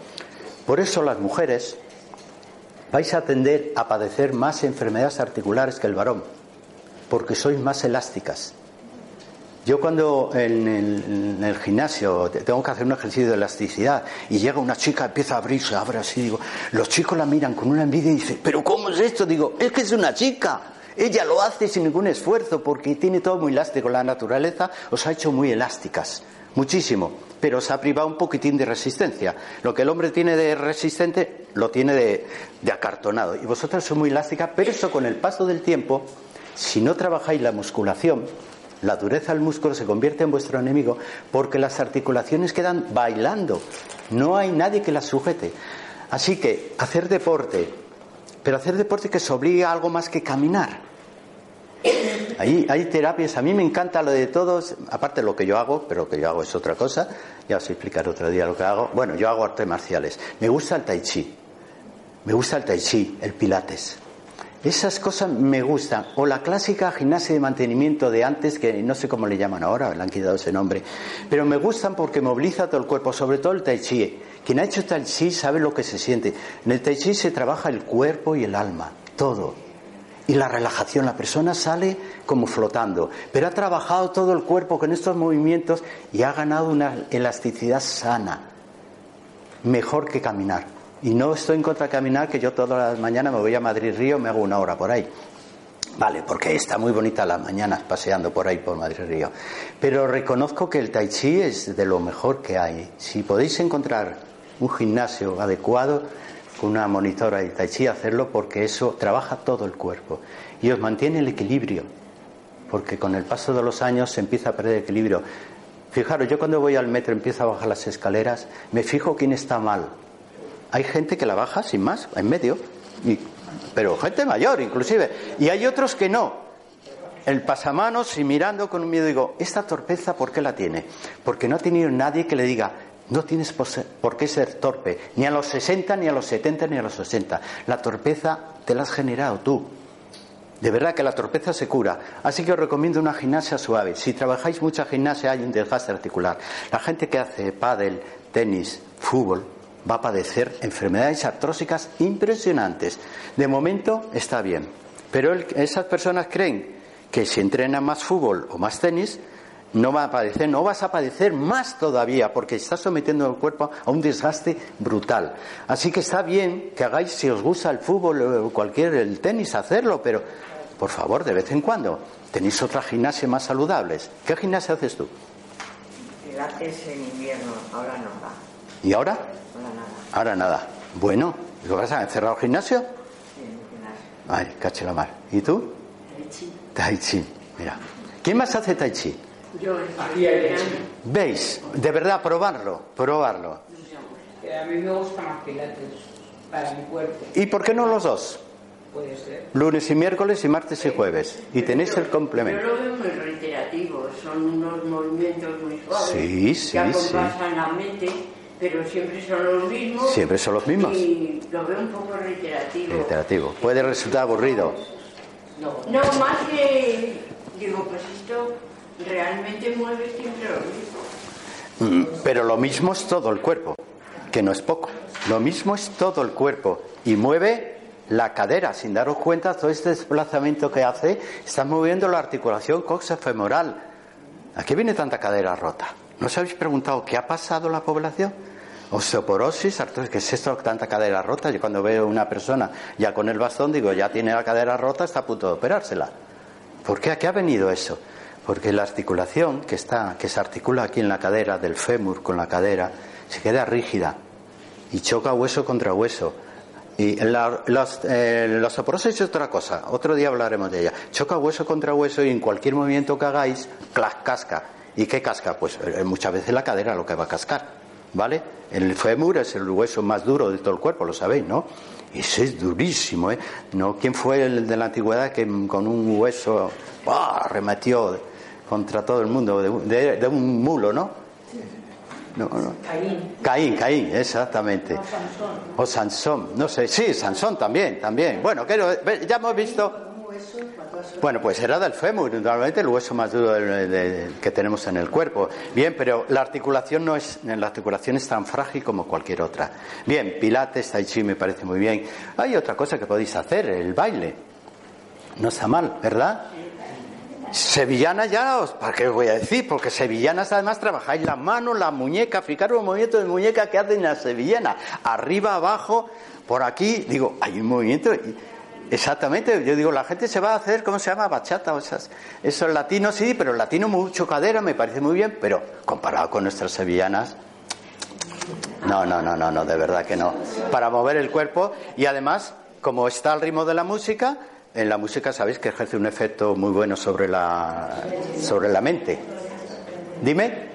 Por eso las mujeres vais a tender a padecer más enfermedades articulares que el varón, porque sois más elásticas. Yo cuando en el, gimnasio tengo que hacer un ejercicio de elasticidad y llega una chica, empieza a abrirse, abre así, digo, los chicos la miran con una envidia y dicen, pero ¿cómo es esto? Digo, es que es una chica. Ella lo hace sin ningún esfuerzo porque tiene todo muy elástico. La naturaleza os ha hecho muy elásticas, muchísimo, pero os ha privado un poquitín de resistencia. Lo que el hombre tiene de resistente lo tiene de, de acartonado. Y vosotras sois muy elásticas, pero eso con el paso del tiempo, si no trabajáis la musculación, la dureza del músculo se convierte en vuestro enemigo porque las articulaciones quedan bailando. No hay nadie que las sujete. Así que hacer deporte, pero hacer deporte que se obliga a algo más que caminar. Ahí hay terapias, a mí me encanta lo de todos, aparte lo que yo hago, pero lo que yo hago es otra cosa, ya os explicaré otro día lo que hago. Bueno, yo hago artes marciales. Me gusta el tai chi, me gusta el tai chi, el pilates. Esas cosas me gustan. O la clásica gimnasia de mantenimiento de antes, que no sé cómo le llaman ahora, le han quitado ese nombre. Pero me gustan porque moviliza todo el cuerpo, sobre todo el tai chi. Quien ha hecho tai chi sabe lo que se siente. En el tai chi se trabaja el cuerpo y el alma, todo. Y la relajación, la persona sale como flotando. Pero ha trabajado todo el cuerpo con estos movimientos y ha ganado una elasticidad sana. Mejor que caminar. Y no estoy en contra de caminar, que yo todas las mañanas me voy a Madrid Río, me hago una hora por ahí. Vale, porque está muy bonita las mañanas paseando por ahí por Madrid Río. Pero reconozco que el tai chi es de lo mejor que hay. Si podéis encontrar un gimnasio adecuado con una monitora de tai chi, hacerlo porque eso trabaja todo el cuerpo y os mantiene el equilibrio. Porque con el paso de los años se empieza a perder equilibrio. Fijaros, yo cuando voy al metro empiezo a bajar las escaleras, me fijo quién está mal, hay gente que la baja sin más, en medio, pero gente mayor inclusive, y hay otros que no. El pasamanos y mirando con un miedo digo, ¿esta torpeza por qué la tiene? Porque no ha tenido nadie que le diga, no tienes por qué ser torpe, ni a los 60, ni a los 70, ni a los 80. La torpeza te la has generado tú. De verdad que la torpeza se cura. Así que os recomiendo una gimnasia suave. Si trabajáis mucha gimnasia hay un desgaste articular. La gente que hace pádel, tenis, fútbol, va a padecer enfermedades artrósicas impresionantes. De momento está bien, pero esas personas creen que si entrenan más fútbol o más tenis, no va a padecer, no vas a padecer más todavía, porque estás sometiendo el cuerpo a un desgaste brutal. Así que está bien que hagáis, si os gusta el fútbol o cualquier, el tenis, hacerlo, pero por favor, de vez en cuando, tenéis otra gimnasia más saludables. ¿Qué gimnasia haces tú? Pilates en invierno, ahora no va. ¿Y ahora? Ahora nada. Ahora nada. Bueno, ¿lo vas a encerrar el gimnasio? Sí, en el gimnasio. Ay, caché la mar. ¿Y tú? Tai Chi. Mira. ¿Quién más hace Tai Chi? Yo, ¿Veis? De verdad, probarlo, probarlo. A mí me gusta más pilates para mi cuerpo, ¿Y por qué no los dos? puede ser. Lunes y miércoles y martes y jueves. Y tenéis el Yo complemento. lo veo muy reiterativo, son unos movimientos muy suaves Sí, sí, que acompasan la mente, pero siempre son los mismos. Siempre son los mismos. Y lo veo un poco reiterativo. Reiterativo. Puede resultar aburrido. No, más que digo, pues esto realmente mueve siempre lo mismo. Mm, Pero lo mismo es todo el cuerpo, que no es poco. Lo mismo es todo el cuerpo y mueve la cadera. Sin daros cuenta, todo este desplazamiento que hace, está moviendo la articulación coxofemoral. ¿A qué viene tanta cadera rota? ¿No os habéis preguntado qué ha pasado la población? Osteoporosis, artrosis, ¿qué es esto tanta cadera rota? Yo cuando veo una persona ya con el bastón digo, ya tiene la cadera rota, está a punto de operársela. ¿Por qué? ¿A qué ha venido eso? Porque la articulación que está, que se articula aquí en la cadera, del fémur con la cadera, se queda rígida y choca hueso contra hueso. Y la, los, eh, osteoporosis es otra cosa, otro día hablaremos de ella. Choca hueso contra hueso y en cualquier movimiento que hagáis, clac, casca. ¿Y qué casca? Pues eh, muchas veces la cadera lo que va a cascar, ¿vale? El fémur es el hueso más duro de todo el cuerpo, lo sabéis, ¿no? Y ese es durísimo, ¿eh? ¿No? ¿Quién fue el de la antigüedad que con un hueso ¡buah! arremetió contra todo el mundo? De, un- de- de un mulo, ¿no? No, no. Caín, Caín, exactamente. O Sansón, no sé, sí, Sansón también, también. Bueno, ya hemos visto. Bueno, pues era del fémur, normalmente el hueso más duro que tenemos en el cuerpo. Bien, pero la articulación no es, la articulación es tan frágil como cualquier otra. Bien, pilates, tai chi me parece muy bien. Hay otra cosa que podéis hacer, el baile. No está mal, ¿verdad? Sevillana ya, ¿para qué os voy a decir? Porque sevillanas además trabajáis las manos, las muñecas, fijaros los movimientos de muñeca que hacen las sevillanas, arriba, abajo, por aquí, digo, hay un movimiento, exactamente, yo digo, la gente se va a hacer, ¿cómo se llama? Bachata o esas, eso es latino sí, pero el latino mucho cadera, me parece muy bien, pero comparado con nuestras sevillanas, no, no, no, no, no, de verdad que no. Para mover el cuerpo y además, como está al ritmo de la música, en la música sabéis que ejerce un efecto muy bueno sobre la, sobre la mente. Dime.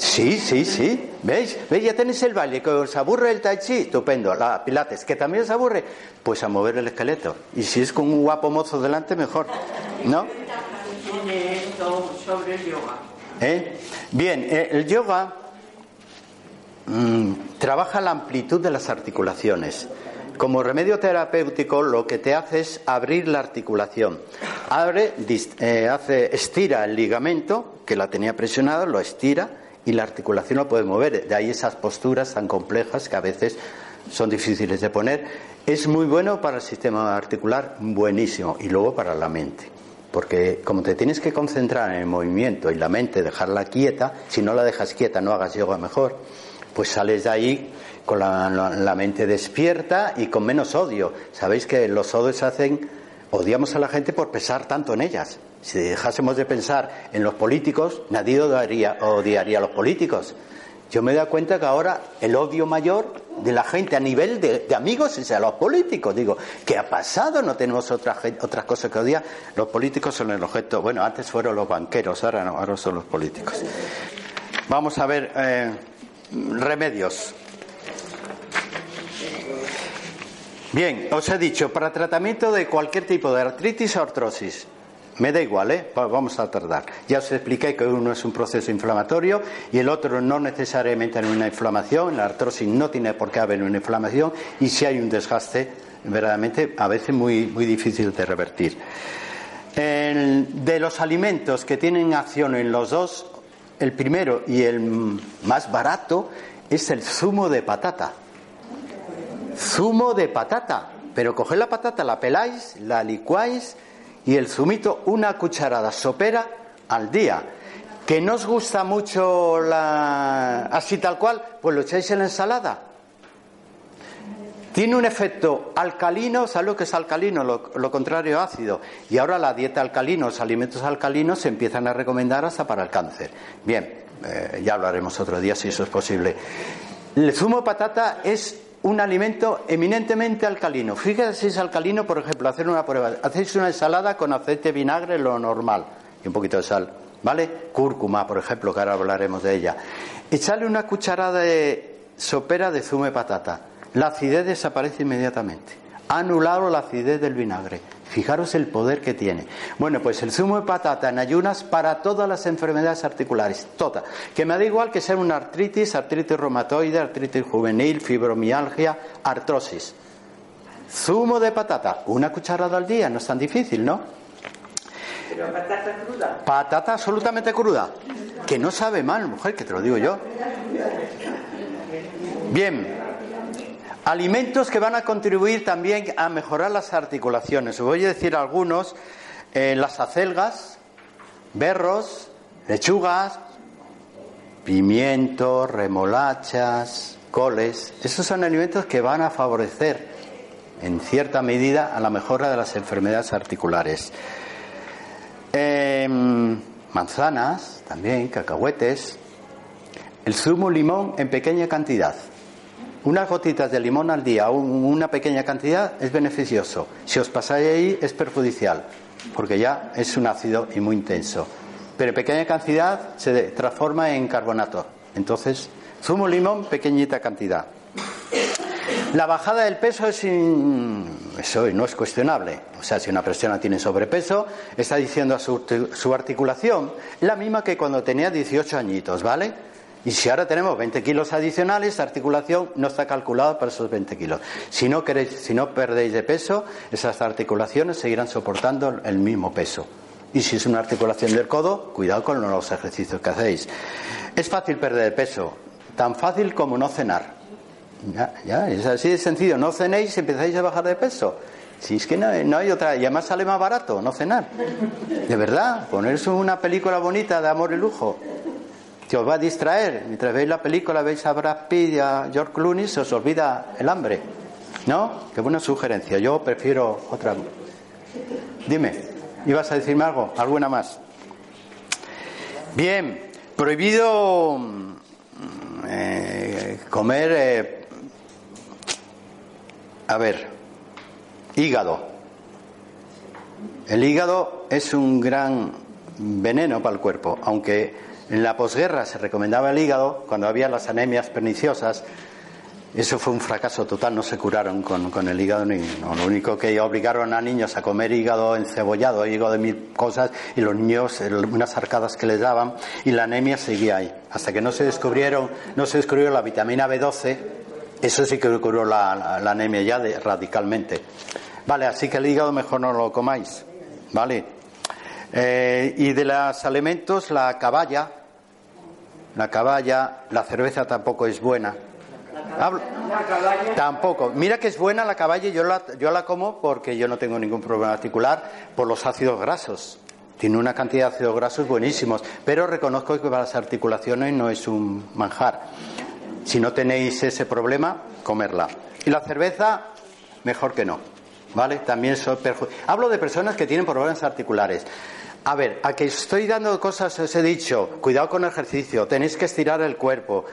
Sí, sí, sí. ¿Veis? ¿Veis? Ya tenéis el baile, que os aburre el tai chi, estupendo. La pilates, que también os aburre, pues a mover el esqueleto. Y si es con un guapo mozo delante, mejor. ¿No? Tiene esto sobre el yoga. ¿Eh? Bien, eh, el yoga trabaja la amplitud de las articulaciones. Como remedio terapéutico lo que te hace es abrir la articulación. Abre, eh, hace, estira el ligamento, que la tenía presionado, lo estira y la articulación lo puede mover. De ahí esas posturas tan complejas que a veces son difíciles de poner. Es muy bueno para el sistema articular, buenísimo. Y luego para la mente. Porque como te tienes que concentrar en el movimiento y la mente dejarla quieta, si no la dejas quieta no hagas yoga mejor, pues sales de ahí con la, la- la mente despierta y con menos odio. Sabéis que los odios hacen, odiamos a la gente por pensar tanto en ellas. Si dejásemos de pensar en los políticos, nadie odiaría, a los políticos. Yo me he dado cuenta que ahora el odio mayor de la gente a nivel de, amigos es a los políticos. Digo, ¿qué ha pasado? No tenemos otra, otras cosas que odiar. Los políticos son el objeto. Bueno, antes fueron los banqueros, ahora no, ahora son los políticos. Vamos a ver eh, remedios. Bien, os he dicho, para tratamiento de cualquier tipo de artritis o artrosis, me da igual, ¿eh? Va- Vamos a tardar. Ya os expliqué que uno es un proceso inflamatorio y el otro no necesariamente en una inflamación. La artrosis no tiene por qué haber una inflamación y si hay un desgaste, verdaderamente a veces muy, muy difícil de revertir. De los alimentos que tienen acción en los dos, el primero y el más barato es el zumo de patata. Zumo de patata. Pero coged la patata, la peláis, la licuáis y el zumito una cucharada sopera al día. ¿Que no os gusta mucho la... así tal cual? Pues lo echáis en la ensalada. Tiene un efecto alcalino, ¿sabes lo que es alcalino? Lo, contrario ácido. Y ahora la dieta alcalina, los alimentos alcalinos se empiezan a recomendar hasta para el cáncer. Bien, eh, ya hablaremos otro día si eso es posible. El zumo de patata es un alimento eminentemente alcalino. Fíjate si es alcalino, por ejemplo, hacer una prueba. Hacéis una ensalada con aceite, vinagre, lo normal, y un poquito de sal, ¿vale? Cúrcuma, por ejemplo, que ahora hablaremos de ella. Echadle una cucharada de sopera de zumo de patata la acidez desaparece inmediatamente. Ha anulado la acidez del vinagre. Fijaros el poder que tiene. Bueno, pues el zumo de patata en ayunas para todas las enfermedades articulares, todas. Que me da igual que sea una artritis, artritis reumatoide, artritis juvenil, fibromialgia, artrosis. Zumo de patata, una cucharada al día, no es tan difícil, ¿no? Pero patata cruda. Patata absolutamente cruda, que no sabe mal, mujer, que te lo digo yo. Bien, Alimentos que van a contribuir también a mejorar las articulaciones. Os voy a decir algunos. Eh, las acelgas, berros, lechugas, pimientos, remolachas, coles. Esos son alimentos que van a favorecer en cierta medida a la mejora de las enfermedades articulares. Em, manzanas, también, cacahuetes. El zumo limón en pequeña cantidad. Unas gotitas de limón al día, una pequeña cantidad, es beneficioso. Si os pasáis ahí, es perjudicial, porque ya es un ácido y muy intenso. Pero pequeña cantidad se transforma en carbonato. Entonces, zumo limón, pequeñita cantidad. La bajada del peso es eso no es cuestionable. O sea, si una persona tiene sobrepeso, está diciendo a su, su articulación la misma que cuando tenía 18 añitos, ¿vale? Y si ahora tenemos 20 kilos adicionales, la articulación no está calculada para esos 20 kilos. Si no, queréis, si no perdéis de peso, esas articulaciones seguirán soportando el mismo peso. Y si es una articulación del codo, cuidado con los ejercicios que hacéis. Es fácil perder peso, tan fácil como no cenar. Ya, ya, es así de sencillo. No cenéis y empezáis a bajar de peso. Si es que no, no, hay otra, y además sale más barato no cenar. De verdad, ponerse una película bonita de amor y lujo que os va a distraer. Mientras veis la película, veis a Brad Pitt y a George Clooney, se os olvida el hambre. ¿No? Qué buena sugerencia. Yo prefiero otra. Dime, ¿ibas a decirme algo? ¿Alguna más? Bien, prohibido mm, eh, comer. Eh, a ver, hígado. El hígado es un gran veneno para el cuerpo, aunque en la posguerra se recomendaba el hígado cuando había las anemias perniciosas. Eso fue un fracaso total, no se curaron con, el hígado ni lo único que obligaron a niños a comer hígado encebollado, hígado de mil cosas, y los niños unas arcadas que les daban, y la anemia seguía ahí. Hasta que no se descubrieron, no se descubrió la vitamina B12, eso sí que curó la, anemia ya radicalmente. Vale, así que el hígado mejor no lo comáis. Vale. Eh, y de los alimentos, la caballa, la caballa, la cerveza tampoco es buena. tampoco. Mira que es buena la caballa yo la, yo la como porque yo no tengo ningún problema particular por los ácidos grasos. Tiene una cantidad de ácidos grasos buenísimos, pero reconozco que para las articulaciones no es un manjar. Si no tenéis ese problema, comerla. Y la cerveza, mejor que no. ¿Vale? También soy Hablo de personas que tienen problemas articulares. A ver, a que estoy dando cosas, os he dicho, cuidado con el ejercicio, tenéis que estirar el cuerpo.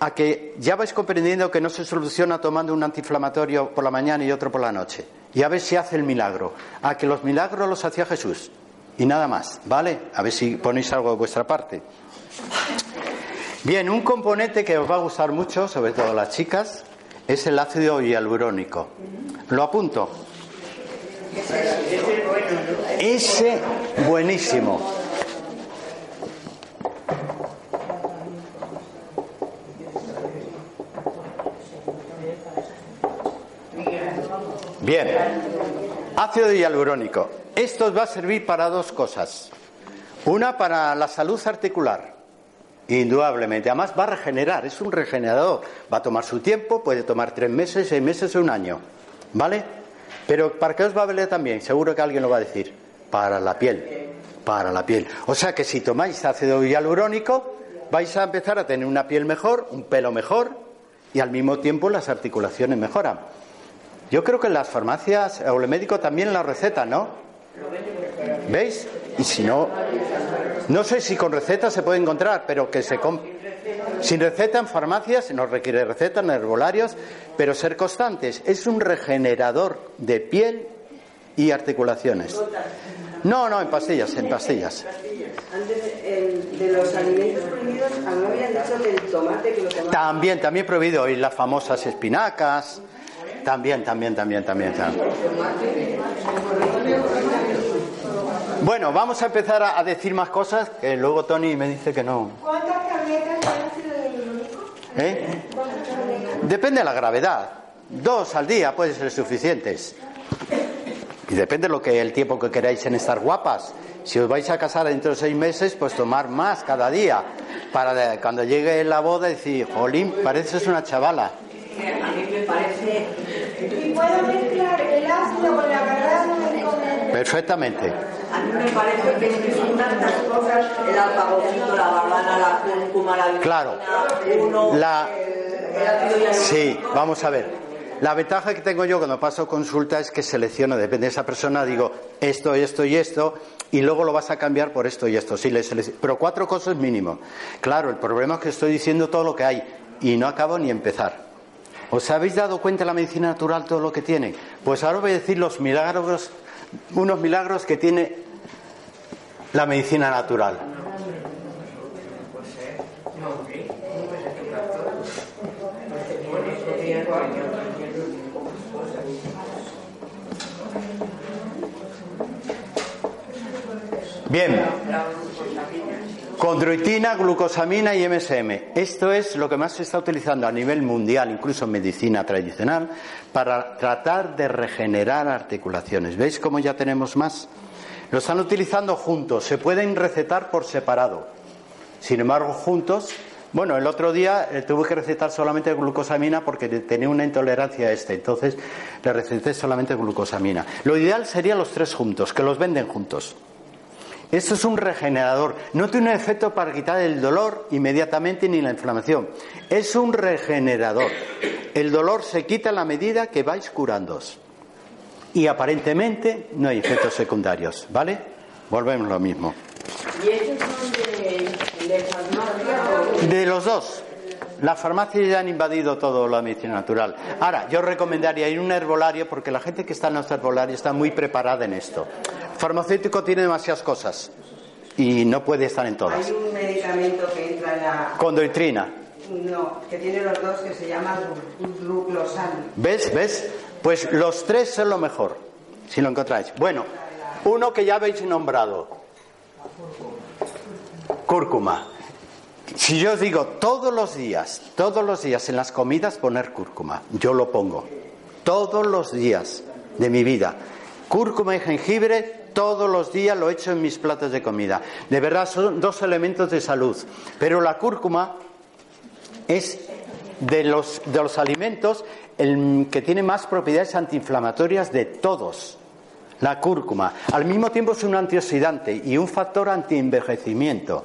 A que ya vais comprendiendo que no se soluciona tomando un antiinflamatorio por la mañana y otro por la noche. Y a ver si hace el milagro. A que los milagros los hacía Jesús. Y nada más, ¿vale? A ver si ponéis algo de vuestra parte. Bien, un componente que os va a gustar mucho, sobre todo las chicas, es el ácido hialurónico. Lo apunto. Ese buenísimo. Bien, ácido hialurónico. Esto va a servir para dos cosas. Una para la salud articular, indudablemente. Además va a regenerar, es un regenerador. Va a tomar su tiempo, puede tomar tres meses, seis meses o un año. ¿Vale? Pero ¿para qué os va a valer también? Seguro que alguien lo va a decir. Para la piel. para la piel. O sea que si tomáis ácido hialurónico, vais a empezar a tener una piel mejor, un pelo mejor y al mismo tiempo las articulaciones mejoran. Yo creo que en las farmacias o el médico también la receta, ¿no? ¿Veis? Y si no, no sé si con receta se puede encontrar, pero que se sin receta en farmacias, no requiere receta en herbolarios, pero ser constantes. Es un regenerador de piel y articulaciones. No, no, en pastillas, en pastillas. Antes de los alimentos prohibidos, a mí me habían dicho que el tomate que lo tomaba. También, también prohibido. Y las famosas espinacas. También, también, también, también. también. Bueno, vamos a empezar a, a decir más cosas que luego Tony me dice que no. ¿Cuántas tabletas de ácido hialurónico? ¿Eh? Depende de la gravedad. Dos al día pueden ser suficientes. Y depende de lo que el tiempo que queráis en estar guapas. Si os vais a casar dentro de seis meses, pues tomar más cada día. Para cuando llegue la boda decir, jolín, pareces una chavala. A mí me parece, Y puedo mezclar el ácido con la el... Perfectamente. Me parece que son tantas cosas, el alfagocito, la barbana, la cúrcuma, la Claro. uno, La, el ácido hialurónico. Sí, vamos a ver. La ventaja que tengo yo cuando paso consulta es que selecciono, depende de esa persona, digo esto, esto y esto, y luego lo vas a cambiar por esto y esto. Sí, le pero cuatro cosas mínimo. Claro, el problema es que estoy diciendo todo lo que hay y no acabo ni empezar. ¿Os habéis dado cuenta en la medicina natural todo lo que tiene? Pues ahora voy a decir los milagros, unos milagros que tiene la medicina natural. Bien. Condroitina, glucosamina y MSM. Esto es lo que más se está utilizando a nivel mundial, incluso en medicina tradicional, para tratar de regenerar articulaciones. ¿Veis cómo ya tenemos más? Lo están utilizando juntos, se pueden recetar por separado. Sin embargo, juntos, bueno, el otro día eh, tuve que recetar solamente glucosamina porque tenía una intolerancia a este, entonces le receté solamente glucosamina. Lo ideal sería los tres juntos, que los venden juntos. Esto es un regenerador. No tiene un efecto para quitar el dolor inmediatamente ni la inflamación. Es un regenerador. El dolor se quita a la medida que vais curándoos. Y aparentemente no hay efectos secundarios. ¿Vale? Volvemos a lo mismo. ¿Y estos son de, de farmacia o De los dos. Las farmacias ya han invadido todo la medicina natural. Ahora, yo recomendaría ir a un herbolario porque la gente que está en los herbolarios está muy preparada en esto. Farmacéutico tiene demasiadas cosas y no puede estar en todas. hay un medicamento que entra en la... Condroitrina. No, que tiene los dos que se llama glu- gluclosan. ¿Ves? ¿Ves? Pues los tres son lo mejor, si lo encontráis. Bueno, uno que ya habéis nombrado. Cúrcuma. Si yo os digo todos los días, todos los días en las comidas poner cúrcuma, yo lo pongo. Todos los días de mi vida. Cúrcuma y jengibre, todos los días lo he hecho en mis platos de comida. De verdad, son dos elementos de salud. Pero la cúrcuma es de los, de los alimentos el que tiene más propiedades antiinflamatorias de todos. La cúrcuma. Al mismo tiempo es un antioxidante y un factor antienvejecimiento.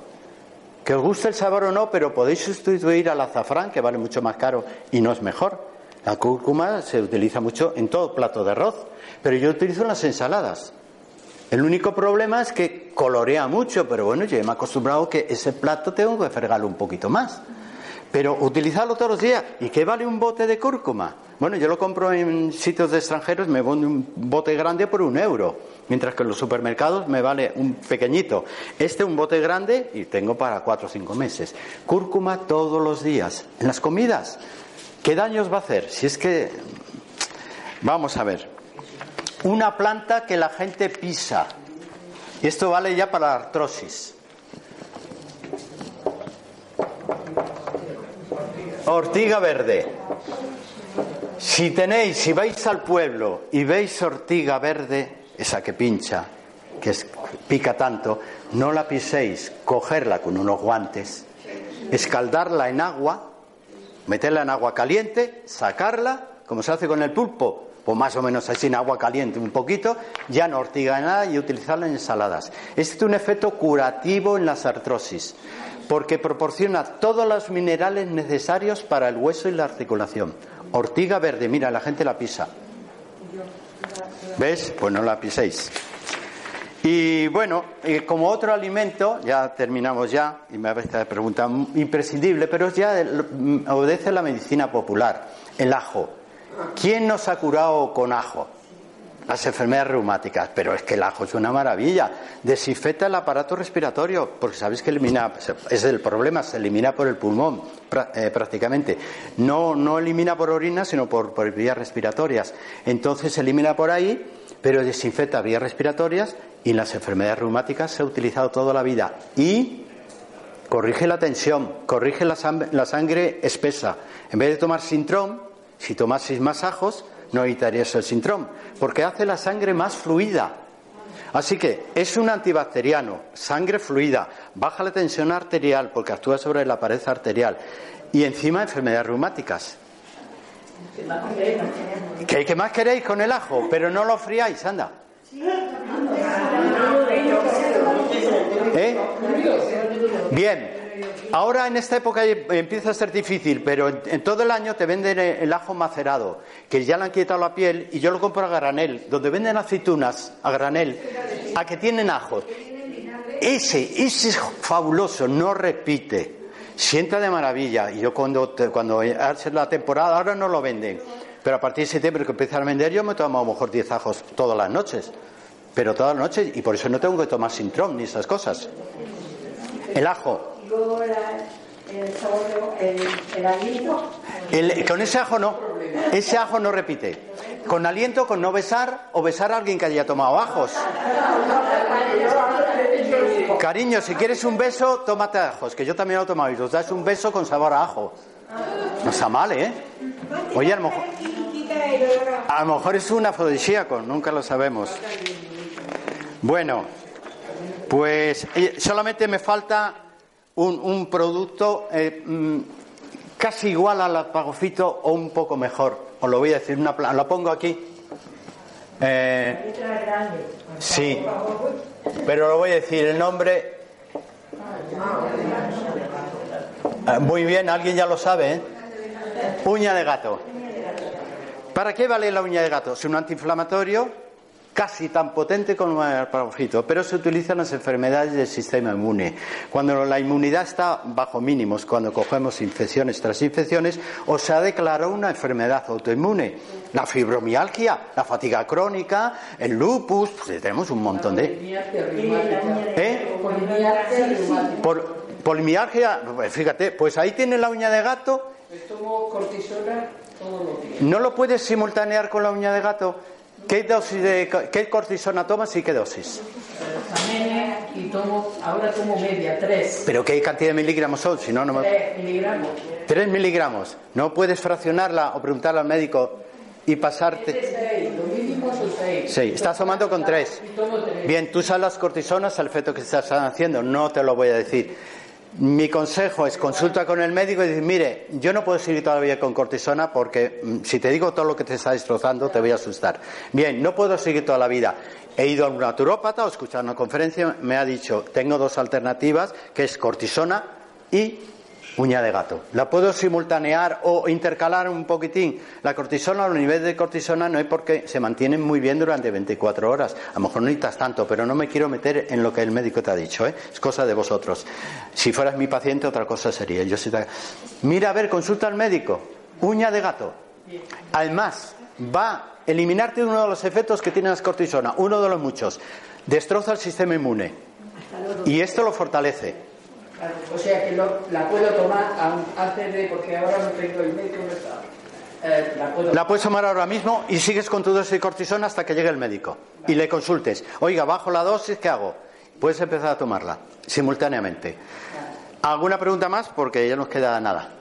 Que os guste el sabor o no, pero podéis sustituir al azafrán, que vale mucho más caro y no es mejor. La cúrcuma se utiliza mucho en todo plato de arroz, pero yo utilizo en las ensaladas. El único problema es que colorea mucho, pero bueno, yo me he acostumbrado que ese plato tengo que fregarlo un poquito más. Pero utilizarlo todos los días. ¿Y qué vale un bote de cúrcuma? Bueno, yo lo compro en sitios de extranjeros, me vende un bote grande por un euro, mientras que en los supermercados me vale un pequeñito. Este un bote grande y tengo para cuatro o cinco meses. Cúrcuma todos los días. En las comidas. ¿Qué daños va a hacer? Si es que... Vamos a ver. Una planta que la gente pisa. Y esto vale ya para la artrosis. Ortiga verde. Si tenéis, si vais al pueblo y veis ortiga verde, esa que pincha, que pica tanto, no la piséis, cogerla con unos guantes, escaldarla en agua, meterla en agua caliente, sacarla, como se hace con el pulpo, o más o menos así en agua caliente un poquito, ya no ortiga nada y utilizarla en ensaladas. Este es un efecto curativo en las artrosis, porque proporciona todos los minerales necesarios para el hueso y la articulación. Ortiga verde, mira, la gente la pisa. ¿Ves? Pues no la piséis. Y bueno, como otro alimento, ya terminamos ya, y me veces pregunta imprescindible, pero ya obedece la medicina popular, el ajo. ¿Quién nos ha curado con ajo? Las enfermedades reumáticas, pero es que el ajo es una maravilla. Desinfecta el aparato respiratorio, porque sabéis que elimina, es el problema, se elimina por el pulmón eh, prácticamente. No, no elimina por orina, sino por, por vías respiratorias. Entonces se elimina por ahí, pero desinfecta vías respiratorias y las enfermedades reumáticas se ha utilizado toda la vida. Y corrige la tensión, corrige la, sangre espesa. En vez de tomar sintrón, si tomases más ajos, no evitarías el sintrón, porque hace la sangre más fluida. Así que es un antibacteriano, sangre fluida, baja la tensión arterial porque actúa sobre la pared arterial y encima enfermedades reumáticas. ¿Qué, más queréis con el ajo? Pero no lo friáis, anda. ¿Eh? Bien, ahora en esta época empieza a ser difícil, pero en, todo el año te venden el ajo macerado, que ya le han quitado la piel, y yo lo compro a granel, donde venden aceitunas a granel, a que tienen ajo. Ese, ese es fabuloso, no repite. Sienta de maravilla. Y yo cuando, cuando hace la temporada, ahora no lo venden, pero a partir de septiembre que empieza a vender, yo me tomo a lo mejor 10 ajos todas las noches. Pero todas las noches, y por eso no tengo que tomar sintrón ni esas cosas. El ajo. El, aliento. con ese ajo no. Ese ajo no repite. Con aliento, con no besar o besar a alguien que haya tomado ajos. Cariño, si quieres un beso, tómate ajos, que yo también lo he tomado y los das un beso con sabor a ajo. No está mal, ¿eh? Oye, a lo mejor, a lo mejor es un afrodisíaco, nunca lo sabemos. Bueno, pues eh, solamente me falta un, producto eh, mm, casi igual al apagofito o un poco mejor. Os lo voy a decir, una, lo pongo aquí. Eh, sí, pero lo voy a decir el nombre. Muy bien, alguien ya lo sabe, ¿eh? Uña de gato. ¿Para qué vale la uña de gato? Es un antiinflamatorio casi tan potente como el parafito, pero se utiliza en las enfermedades del sistema inmune. Cuando la inmunidad está bajo mínimos, cuando cogemos infecciones tras infecciones, o se ha declarado una enfermedad autoinmune. La fibromialgia, la fatiga crónica, el lupus, pues tenemos un montón de. ¿Eh? Por, polimialgia, pues fíjate, pues ahí tiene la uña de gato. ¿No lo puedes simultanear con la uña de gato? ¿Qué dosis de qué cortisona tomas y qué dosis? y tomo, ahora tomo media, tres. ¿Pero qué cantidad de miligramos son? Si no, no Tres miligramos. Tres miligramos. ¿No puedes fraccionarla o preguntarle al médico y pasarte? Sí, estás tomando con tres. Bien, tú sabes las cortisonas, al efecto que estás haciendo, no te lo voy a decir. Mi consejo es consulta con el médico y decir, mire, yo no puedo seguir todavía con cortisona porque mm, si te digo todo lo que te está destrozando te voy a asustar. Bien, no puedo seguir toda la vida. He ido a un naturópata o escuchado una conferencia, me ha dicho, tengo dos alternativas, que es cortisona y uña de gato. La puedo simultanear o intercalar un poquitín. La cortisona, los niveles de cortisona no es porque se mantienen muy bien durante 24 horas. A lo mejor no necesitas tanto, pero no me quiero meter en lo que el médico te ha dicho. ¿eh? Es cosa de vosotros. Si fueras mi paciente, otra cosa sería. Yo Mira, a ver, consulta al médico. Uña de gato. Además, va a eliminarte uno de los efectos que tiene la cortisona, uno de los muchos. Destroza el sistema inmune. Y esto lo fortalece o sea que la puedo tomar antes de, porque ahora no tengo el médico, no está. Eh, la, puedes tomar ahora mismo y sigues con tu dosis de cortisona hasta que llegue el médico y le consultes. Oiga, bajo la dosis, ¿qué hago? Puedes empezar a tomarla simultáneamente. ¿Alguna pregunta más? Porque ya nos queda nada.